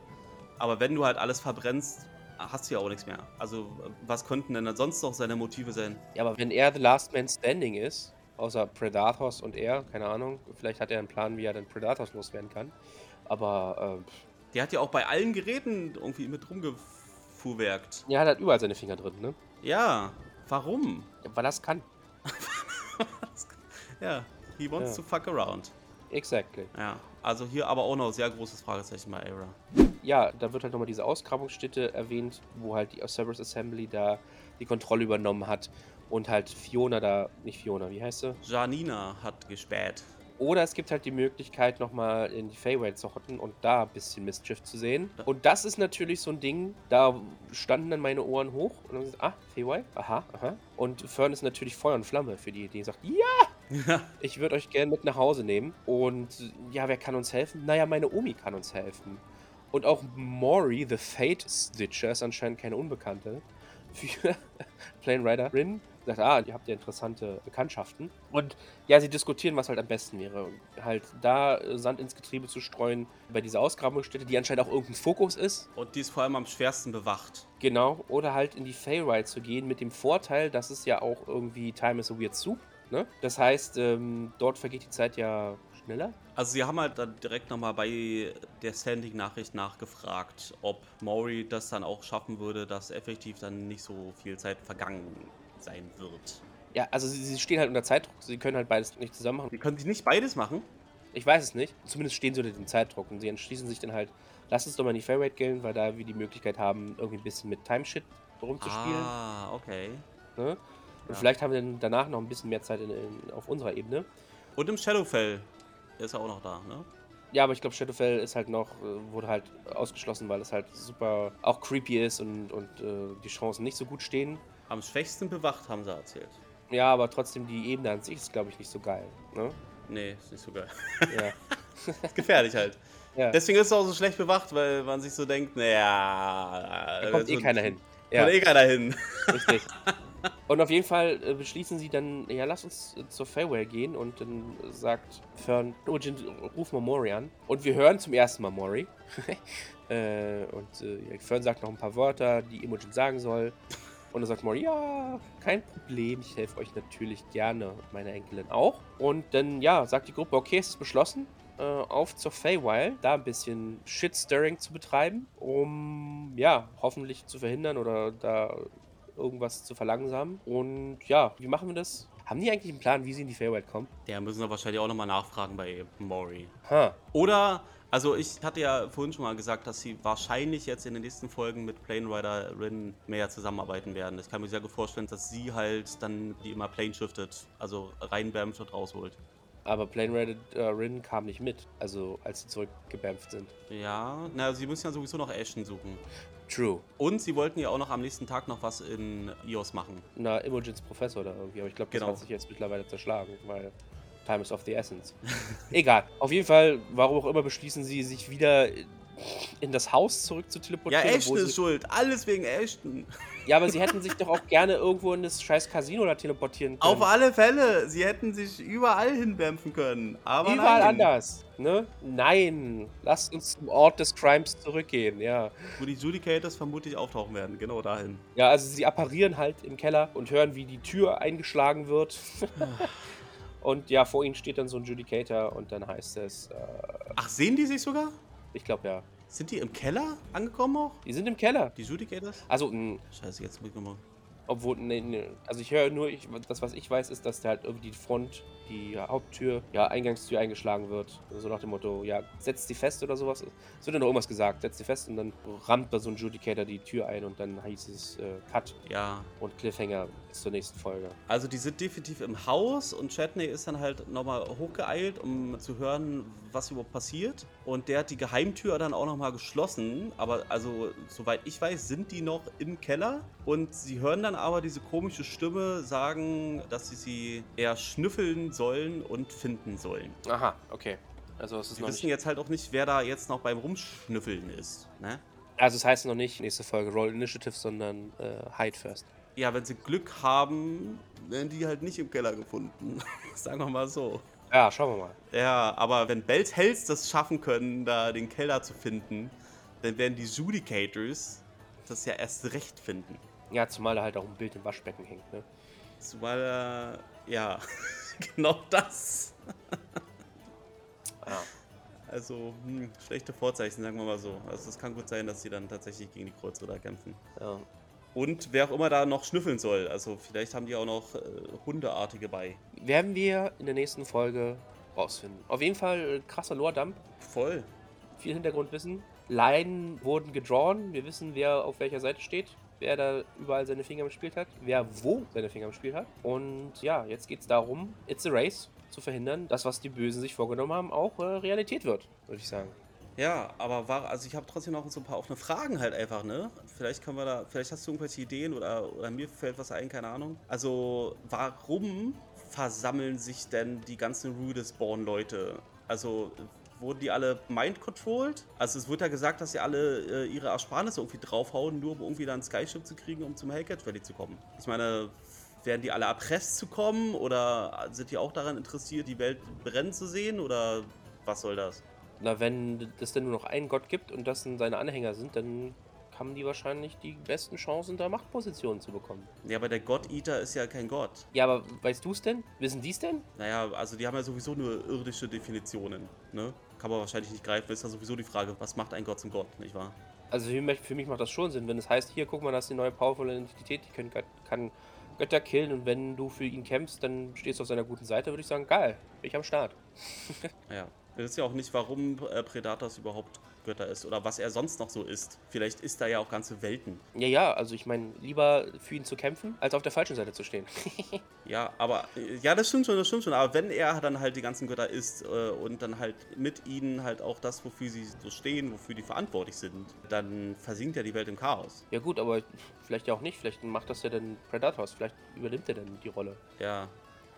Aber wenn du halt alles verbrennst, hast du ja auch nichts mehr. Also was könnten denn dann sonst noch seine Motive sein? Ja, aber wenn er The Last Man Standing ist, außer Predators und er, keine Ahnung, vielleicht hat er einen Plan, wie er dann Predators loswerden kann. Aber äh, der hat ja auch bei allen Geräten irgendwie mit rumgefahren fuhrwerkt. Ja, hat halt überall seine Finger drin, ne? Ja, warum? Ja, weil er es kann. ja, he wants ja. to fuck around. Exactly. Ja, also hier aber auch noch sehr großes Fragezeichen bei Era. Ja, da wird halt nochmal diese Ausgrabungsstätte erwähnt, wo halt die Cerberus Assembly da die Kontrolle übernommen hat und halt Fiona da, nicht Fiona, wie heißt sie? Janina hat gespäht. Oder es gibt halt die Möglichkeit, nochmal in die Fayway zu hotten und da ein bisschen Mischief zu sehen. Und das ist natürlich so ein Ding, da standen dann meine Ohren hoch und dann gesagt, ah, Fayway, aha, aha. Und Fern ist natürlich Feuer und Flamme für die Idee. Sagt, ja, ich würde euch gerne mit nach Hause nehmen. Und ja, wer kann uns helfen? Naja, meine Omi kann uns helfen. Und auch Mori, the Fate Stitcher, ist anscheinend keine Unbekannte für Plane Rider Rin sagt, ah, ihr habt ja interessante Bekanntschaften. Und ja, sie diskutieren, was halt am besten wäre. Halt da Sand ins Getriebe zu streuen bei dieser Ausgrabungsstätte, die anscheinend auch irgendein Fokus ist. Und die ist vor allem am schwersten bewacht. Genau. Oder halt in die Fayride zu gehen, mit dem Vorteil, dass es ja auch irgendwie Time is a Weird Soup. Ne? Das heißt, ähm, dort vergeht die Zeit ja schneller. Also sie haben halt dann direkt nochmal bei der Standing-Nachricht nachgefragt, ob Maury das dann auch schaffen würde, dass effektiv dann nicht so viel Zeit vergangen sein wird. Ja, also sie, sie stehen halt unter Zeitdruck. Sie können halt beides nicht zusammen machen. Sie können sich nicht beides machen? Ich weiß es nicht. Zumindest stehen sie unter dem Zeitdruck und sie entschließen sich dann halt, lass uns doch mal in die Fairrate gehen, weil da wir die Möglichkeit haben, irgendwie ein bisschen mit Timeshit rumzuspielen. Ah, okay. Ne? Und ja. vielleicht haben wir dann danach noch ein bisschen mehr Zeit in, in, auf unserer Ebene. Und im Shadowfell ist er auch noch da, ne? Ja, aber ich glaube, Shadowfell ist halt noch, äh, wurde halt ausgeschlossen, weil es halt super auch creepy ist und, und äh, die Chancen nicht so gut stehen. Am schwächsten bewacht, haben sie erzählt. Ja, aber trotzdem die Ebene an sich ist, glaube ich, nicht so geil. Ne? Nee, ist nicht so geil. Ja. ist gefährlich halt. Ja. Deswegen ist es auch so schlecht bewacht, weil man sich so denkt, naja. Da kommt eh keiner hin. Ja. Kommt eh keiner hin. Richtig. Und auf jeden Fall äh, beschließen sie dann, ja, lass uns äh, zur Fairway gehen. Und dann sagt Fern, oh, Jin, ruf mal Mori an. Und wir hören zum ersten Mal Mori. äh, und äh, Fern sagt noch ein paar Wörter, die Imogen sagen soll. Und dann sagt Mori, ja, kein Problem, ich helfe euch natürlich gerne meine Enkelin auch. Und dann, ja, sagt die Gruppe, okay, es ist beschlossen, äh, auf zur Feywild, da ein bisschen Shitstirring zu betreiben, um, ja, hoffentlich zu verhindern oder da irgendwas zu verlangsamen. Und ja, wie machen wir das? Haben die eigentlich einen Plan, wie sie in die Feywild kommen? Ja, müssen wir wahrscheinlich auch nochmal nachfragen bei Mori. Huh. Oder also ich hatte ja vorhin schon mal gesagt, dass sie wahrscheinlich jetzt in den nächsten Folgen mit Plane Rider Rin mehr zusammenarbeiten werden. Ich kann mir sehr gut vorstellen, dass sie halt dann die immer Plane shiftet, also reinwärmt und rausholt. Aber Plane Rated äh, Rin kam nicht mit, also als sie zurückgebämpft sind. Ja, na, sie müssen ja sowieso noch Ashton suchen. True. Und sie wollten ja auch noch am nächsten Tag noch was in IOS machen. Na, Imogens Professor da irgendwie, aber ich glaube, das Genau. hat sich jetzt mittlerweile zerschlagen, weil Time is of the Essence. Egal. Auf jeden Fall, warum auch immer, beschließen sie, sich wieder in das Haus zurück zu Ja, teleportieren. Ashton obwohl ist schuld. Alles wegen Ashton. ja, aber sie hätten sich doch auch gerne irgendwo in das scheiß Casino da teleportieren können. Auf alle Fälle. Sie hätten sich überall hinbämpfen können. Aber Überall nein. anders. Ne? Nein, lasst uns zum Ort des Crimes zurückgehen, ja. Wo die Judicators vermutlich auftauchen werden. Genau dahin. Ja, also sie apparieren halt im Keller und hören, wie die Tür eingeschlagen wird. und ja, vor ihnen steht dann so ein Judicator und dann heißt es, äh, Ach, sehen die sich sogar? ich glaube ja, Sind die im Keller angekommen auch? die sind im Keller. Die Judicators? Also, mh, Scheiße, jetzt muss ich nochmal. Obwohl, nee, nee, also ich höre nur, ich, das was ich weiß, ist, dass da halt irgendwie die Front, die Haupttür, ja, Eingangstür eingeschlagen wird. So nach dem Motto, ja, setzt sie fest oder sowas. Es wird ja noch irgendwas gesagt, setzt sie fest und dann rammt da so ein Judicator die Tür ein und dann hieß es äh, Cut Ja. und Cliffhanger bis zur nächsten Folge. Also die sind definitiv im Haus und Chatney ist dann halt nochmal hochgeeilt, um zu hören, was überhaupt passiert. Und der hat die Geheimtür dann auch nochmal geschlossen. Aber also, soweit ich weiß, sind die noch im Keller. Und sie hören dann aber diese komische Stimme sagen, dass sie sie eher schnüffeln sollen und finden sollen. Aha, okay. Also es ist Sie noch wissen jetzt halt auch nicht, wer da jetzt noch beim Rumschnüffeln ist. Ne? Also es heißt noch nicht nächste Folge Roll Initiative, sondern äh, Hide First. Ja, wenn sie Glück haben, werden die halt nicht im Keller gefunden. Sagen wir mal so. Ja, schauen wir mal. Ja, aber wenn Bells Hells das schaffen können, da den Keller zu finden, dann werden die Judicators das ja erst recht finden. Ja, zumal da halt auch ein Bild im Waschbecken hängt, ne? Zumal, äh, ja, genau das. Ja. Also, hm, schlechte Vorzeichen, sagen wir mal so. Also, es kann gut sein, dass sie dann tatsächlich gegen die Kreuzritter kämpfen. ja. Und wer auch immer da noch schnüffeln soll. Also, vielleicht haben die auch noch äh, Hundeartige bei. Werden wir in der nächsten Folge rausfinden. Auf jeden Fall äh, krasser Lore-Dump. Voll. Viel Hintergrundwissen. Line wurden gedrawn. Wir wissen, wer auf welcher Seite steht. Wer da überall seine Finger im Spiel hat. Wer wo seine Finger im Spiel hat. Und ja, jetzt geht es darum, It's a Race zu verhindern, dass was die Bösen sich vorgenommen haben, auch äh, Realität wird, würde ich sagen. Ja, aber war, also ich habe trotzdem noch so ein paar offene Fragen halt einfach, ne? Vielleicht können wir da, vielleicht hast du irgendwelche Ideen oder, oder mir fällt was ein, keine Ahnung. Also, warum versammeln sich denn die ganzen Rudesborn-Leute? Also, wurden die alle mind-controlled? Also, es wird ja gesagt, dass sie alle äh, ihre Ersparnisse irgendwie draufhauen, nur um irgendwie dann ein Skyship zu kriegen, um zum Hellcat Valley zu kommen. Ich meine, werden die alle erpresst zu kommen oder sind die auch daran interessiert, die Welt brennen zu sehen oder was soll das? Na, wenn es denn nur noch einen Gott gibt und das dann seine Anhänger sind, dann haben die wahrscheinlich die besten Chancen, da Machtpositionen zu bekommen. Ja, aber der God-Eater ist ja kein Gott. Ja, aber weißt du es denn? Wissen die es denn? Naja, also die haben ja sowieso nur irdische Definitionen, ne? Kann man wahrscheinlich nicht greifen. Ist ja sowieso die Frage, was macht ein Gott zum Gott, nicht wahr? Also für mich, für mich macht das schon Sinn, wenn es heißt, hier, guck mal, das ist die neue powervolle Identität, die können, kann Götter killen und wenn du für ihn kämpfst, dann stehst du auf seiner guten Seite, würde ich sagen, geil, bin ich am Start. Ja. Wir wissen ja auch nicht, warum äh, Predators überhaupt Götter ist oder was er sonst noch so ist. Vielleicht ist da ja auch ganze Welten. Ja, ja, also ich meine, lieber für ihn zu kämpfen, als auf der falschen Seite zu stehen. Ja, aber äh, ja, das stimmt schon, das stimmt schon. Aber wenn er dann halt die ganzen Götter ist äh, und dann halt mit ihnen halt auch das, wofür sie so stehen, wofür die verantwortlich sind, dann versinkt ja die Welt im Chaos. ja gut, aber vielleicht ja auch nicht, vielleicht macht das ja dann Predators, vielleicht übernimmt er dann die Rolle. Ja,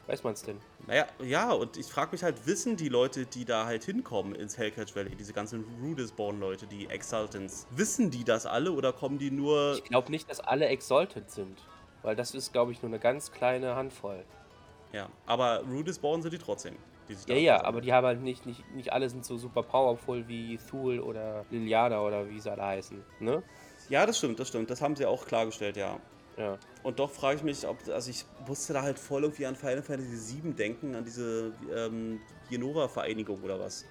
Weiß man es denn? Naja, ja, und ich frage mich halt, wissen die Leute, die da halt hinkommen ins Hellcatch Valley, diese ganzen Rudesborn-Leute, die Exaltants, wissen die das alle oder kommen die nur. Ich glaube nicht, dass alle Exalted sind, weil das ist, glaube ich, nur eine ganz kleine Handvoll. Ja, aber Rudesborn sind die trotzdem. Die Ja, ja, versammeln. aber die haben halt nicht, nicht, nicht alle sind so super powerful wie Thul oder Liliana oder wie sie alle heißen, ne? Ja, das stimmt, das stimmt. Das haben sie auch klargestellt, ja. Ja. Und doch frage ich mich, ob. Also, ich musste da halt voll irgendwie an Final Fantasy VII denken, an diese ähm, Genova-Vereinigung oder was.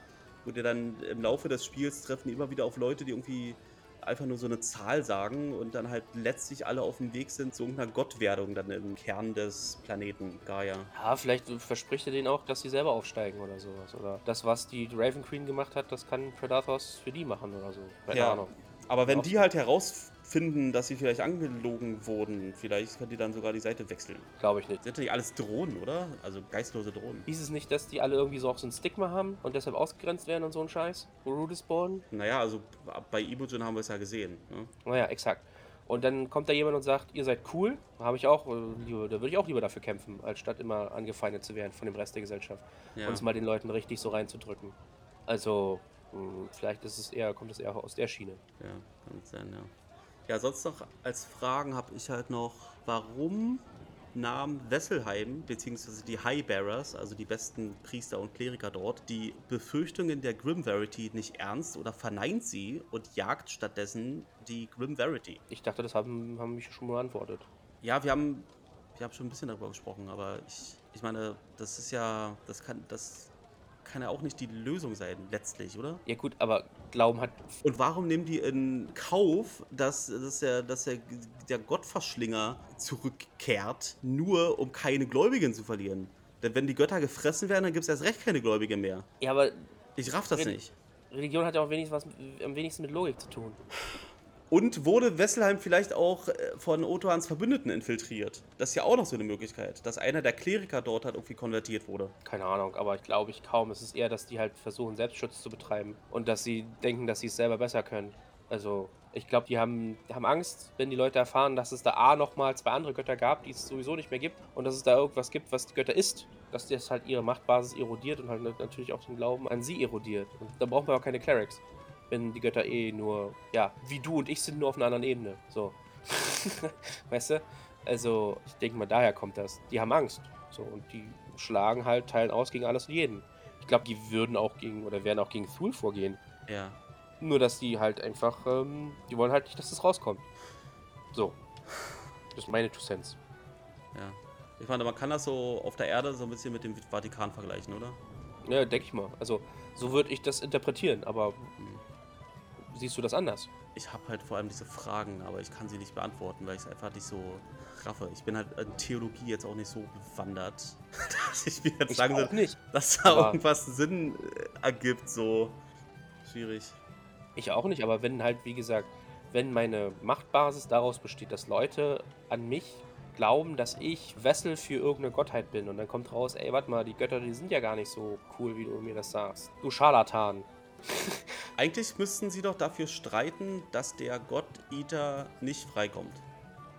Wo die dann im Laufe des Spiels treffen immer wieder auf Leute, die irgendwie einfach nur so eine Zahl sagen und dann halt letztlich alle auf dem Weg sind zu irgendeiner Gottwerdung dann im Kern des Planeten Gaia. Ja, vielleicht verspricht er denen auch, dass sie selber aufsteigen oder sowas. Oder das, was die Raven Queen gemacht hat, das kann Predators für die machen oder so. Keine Ja. Ahnung. Aber wenn die halt finden, dass sie vielleicht angelogen wurden, vielleicht können die dann sogar die Seite wechseln. Glaube ich nicht. Sind nicht alles Drohnen, oder? Also geistlose Drohnen. Hieß es nicht, dass die alle irgendwie so auch so ein Stigma haben und deshalb ausgegrenzt werden und so ein Scheiß? Rude Spawn? Naja, also bei Imogen haben wir es ja gesehen. Ne? Naja, exakt. Und dann kommt da jemand und sagt, ihr seid cool, habe ich auch, äh, da würde ich auch lieber dafür kämpfen, als statt immer angefeindet zu werden von dem Rest der Gesellschaft. Ja. Und es mal den Leuten richtig so reinzudrücken. Also, hm, vielleicht ist es eher, kommt es eher aus der Schiene. Ja, kann sein, ja. Ja, sonst noch als Fragen habe ich halt noch, warum nahm Wesselheim bzw. die Highbearers, also die besten Priester und Kleriker dort, die Befürchtungen der Grim Verity nicht ernst oder verneint sie und jagt stattdessen die Grim Verity? Ich dachte, das haben, haben mich schon beantwortet. Ja, wir haben, wir haben schon ein bisschen darüber gesprochen, aber ich, ich meine, das ist ja, das kann, das kann ja auch nicht die Lösung sein, letztlich, oder? Ja gut, aber Glauben hat... Und warum nehmen die in Kauf, dass, dass, der, dass der, der Gottverschlinger zurückkehrt, nur um keine Gläubigen zu verlieren? Denn wenn die Götter gefressen werden, dann gibt es erst recht keine Gläubige mehr. Ja, aber... Ich raff das Re nicht. Religion hat ja auch wenigstens was, am wenigsten mit Logik zu tun. Und wurde Wesselheim vielleicht auch äh, von Otoans Verbündeten infiltriert? Das ist ja auch noch so eine Möglichkeit, dass einer der Kleriker dort halt irgendwie konvertiert wurde. Keine Ahnung, aber ich glaube ich kaum. Es ist eher, dass die halt versuchen, Selbstschutz zu betreiben und dass sie denken, dass sie es selber besser können. Also, ich glaube, die haben, haben Angst, wenn die Leute erfahren, dass es da A nochmal zwei andere Götter gab, die es sowieso nicht mehr gibt und dass es da irgendwas gibt, was die Götter ist, dass das halt ihre Machtbasis erodiert und halt natürlich auch den Glauben an sie erodiert. Und da braucht man auch keine Clerics wenn die Götter eh nur, ja, wie du und ich sind nur auf einer anderen Ebene. So. weißt du? Also, ich denke mal, daher kommt das. Die haben Angst. So, und die schlagen halt, teilen aus gegen alles und jeden. Ich glaube, die würden auch gegen, oder werden auch gegen Thul vorgehen. Ja. Nur, dass die halt einfach, ähm, die wollen halt nicht, dass das rauskommt. So. Das ist meine Two Cents. Ja. Ich meine, man kann das so auf der Erde so ein bisschen mit dem Vatikan vergleichen, oder? Ja, denke ich mal. Also, so würde ich das interpretieren, aber mhm siehst du das anders? Ich habe halt vor allem diese Fragen, aber ich kann sie nicht beantworten, weil ich es einfach nicht so raffe. Ich bin halt in Theologie jetzt auch nicht so bewandert, dass ich mir jetzt ich sagen soll, nicht. dass da aber irgendwas Sinn äh, ergibt. So schwierig. Ich auch nicht, aber wenn halt, wie gesagt, wenn meine Machtbasis daraus besteht, dass Leute an mich glauben, dass ich Wessel für irgendeine Gottheit bin und dann kommt raus, ey, warte mal, die Götter, die sind ja gar nicht so cool, wie du mir das sagst. Du Scharlatan. Eigentlich müssten sie doch dafür streiten, dass der Gott-Eater nicht freikommt.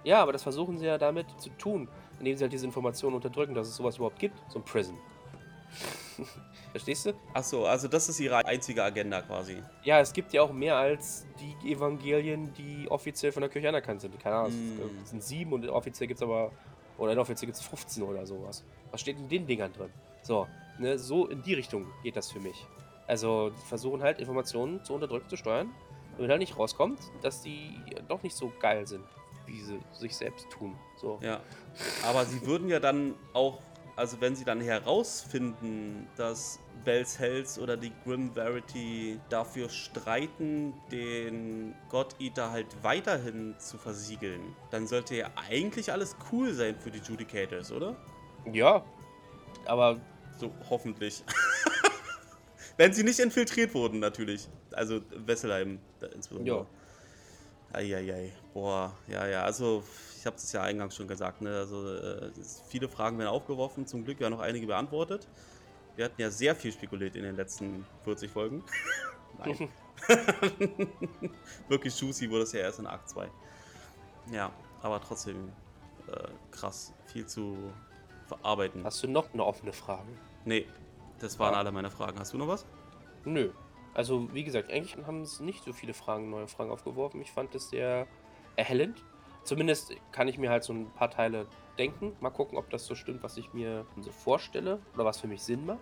Ja, aber das versuchen sie ja damit zu tun, indem sie halt diese Informationen unterdrücken, dass es sowas überhaupt gibt, so ein Prison. Verstehst du? Achso, also das ist ihre einzige Agenda quasi. Ja, es gibt ja auch mehr als die Evangelien, die offiziell von der Kirche anerkannt sind. Keine Ahnung, mm. es sind sieben und offiziell gibt es aber, oder inoffiziell gibt es 15 oder sowas. Was steht in den Dingern drin? So, ne, so in die Richtung geht das für mich. Also die versuchen halt Informationen zu unterdrücken, zu steuern, damit halt nicht rauskommt, dass die doch nicht so geil sind, wie sie sich selbst tun. So. Ja. Aber sie würden ja dann auch, also wenn sie dann herausfinden, dass Bells Hells oder die Grim Verity dafür streiten, den God Eater halt weiterhin zu versiegeln, dann sollte ja eigentlich alles cool sein für die Judicators, oder? Ja, aber. So, hoffentlich. Wenn sie nicht infiltriert wurden, natürlich. Also Wesselheim insbesondere. Ja. Eieiei. Boah, ja, ja. Also, ich habe es ja eingangs schon gesagt. Ne? Also, äh, viele Fragen werden aufgeworfen. Zum Glück ja noch einige beantwortet. Wir hatten ja sehr viel spekuliert in den letzten 40 Folgen. Nein. Wirklich juicy wurde es ja erst in Akt 2. Ja, aber trotzdem äh, krass. Viel zu verarbeiten. Hast du noch eine offene Frage? Nee, das waren ja. alle meine Fragen. Hast du noch was? Nö. Also, wie gesagt, eigentlich haben es nicht so viele Fragen, neue Fragen aufgeworfen. Ich fand es sehr erhellend. Zumindest kann ich mir halt so ein paar Teile denken. Mal gucken, ob das so stimmt, was ich mir so vorstelle oder was für mich Sinn macht.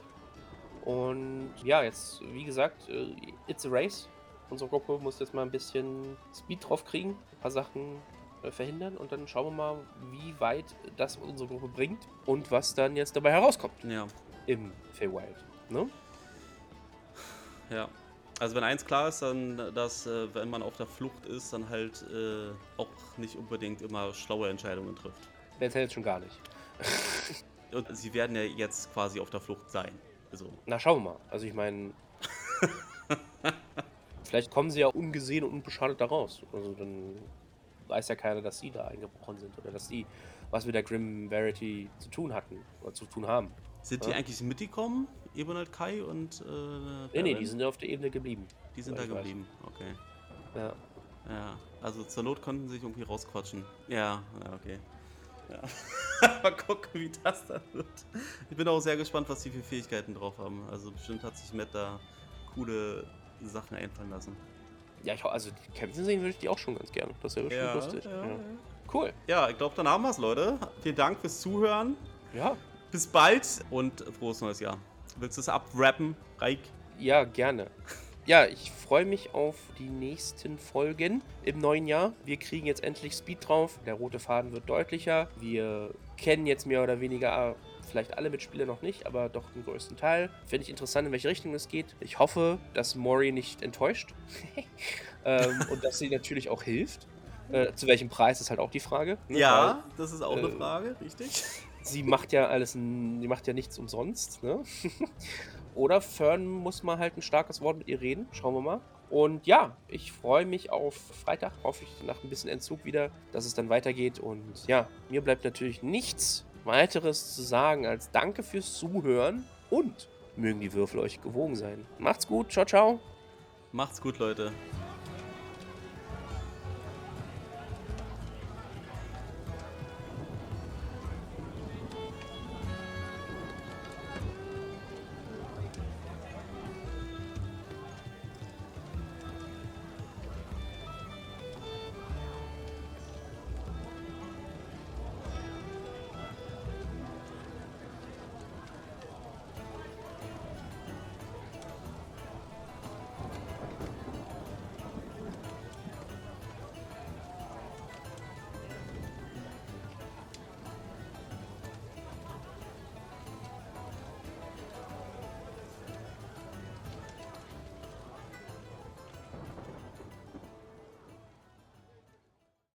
Und ja, jetzt, wie gesagt, äh, it's a race. Unsere Gruppe muss jetzt mal ein bisschen Speed drauf kriegen, ein paar Sachen äh, verhindern und dann schauen wir mal, wie weit das unsere Gruppe bringt und was dann jetzt dabei herauskommt. Ja im Feywild. Ne? Ja. Also wenn eins klar ist, dann, dass äh, wenn man auf der Flucht ist, dann halt äh, auch nicht unbedingt immer schlaue Entscheidungen trifft. Jetzt hält schon gar nicht. Und sie werden ja jetzt quasi auf der Flucht sein. Also. Na, schauen wir mal. Also ich meine, vielleicht kommen sie ja ungesehen und unbeschadet da raus. Also dann weiß ja keiner, dass sie da eingebrochen sind oder dass die was mit der Grim Verity zu tun hatten oder zu tun haben. Sind ja? die eigentlich mitgekommen, Ebonald Kai und. Äh, nee, nee, die sind auf der Ebene geblieben. Die sind da geblieben, weiß. okay. Ja. Ja, also zur Not konnten sie sich irgendwie rausquatschen. Ja, ja okay. Ja. Mal gucken, wie das dann wird. Ich bin auch sehr gespannt, was die für Fähigkeiten drauf haben. Also bestimmt hat sich Matt da coole Sachen einfallen lassen. Ja, ich, also kämpfen sehen würde ich die auch schon ganz gerne. Das wäre ja, lustig. Ja, ja. Cool. Ja, ich glaube, dann haben wir es, Leute. Vielen Dank fürs Zuhören. Ja. Bis bald und frohes neues Jahr. Willst du es abrappen, Reik? Ja, gerne. Ja, ich freue mich auf die nächsten Folgen im neuen Jahr. Wir kriegen jetzt endlich Speed drauf. Der rote Faden wird deutlicher. Wir kennen jetzt mehr oder weniger vielleicht alle Mitspieler noch nicht, aber doch den größten Teil. Finde ich interessant, in welche Richtung es geht. Ich hoffe, dass Mori nicht enttäuscht ähm, und dass sie natürlich auch hilft. Äh, zu welchem Preis ist halt auch die Frage. Ne? Ja, Weil, das ist auch äh, eine Frage, richtig. Sie macht ja alles, sie macht ja nichts umsonst. Ne? Oder Fern muss mal halt ein starkes Wort mit ihr reden. Schauen wir mal. Und ja, ich freue mich auf Freitag, hoffe ich nach ein bisschen Entzug wieder, dass es dann weitergeht. Und ja, mir bleibt natürlich nichts weiteres zu sagen als Danke fürs Zuhören und mögen die Würfel euch gewogen sein. Macht's gut, ciao, ciao. Macht's gut, Leute.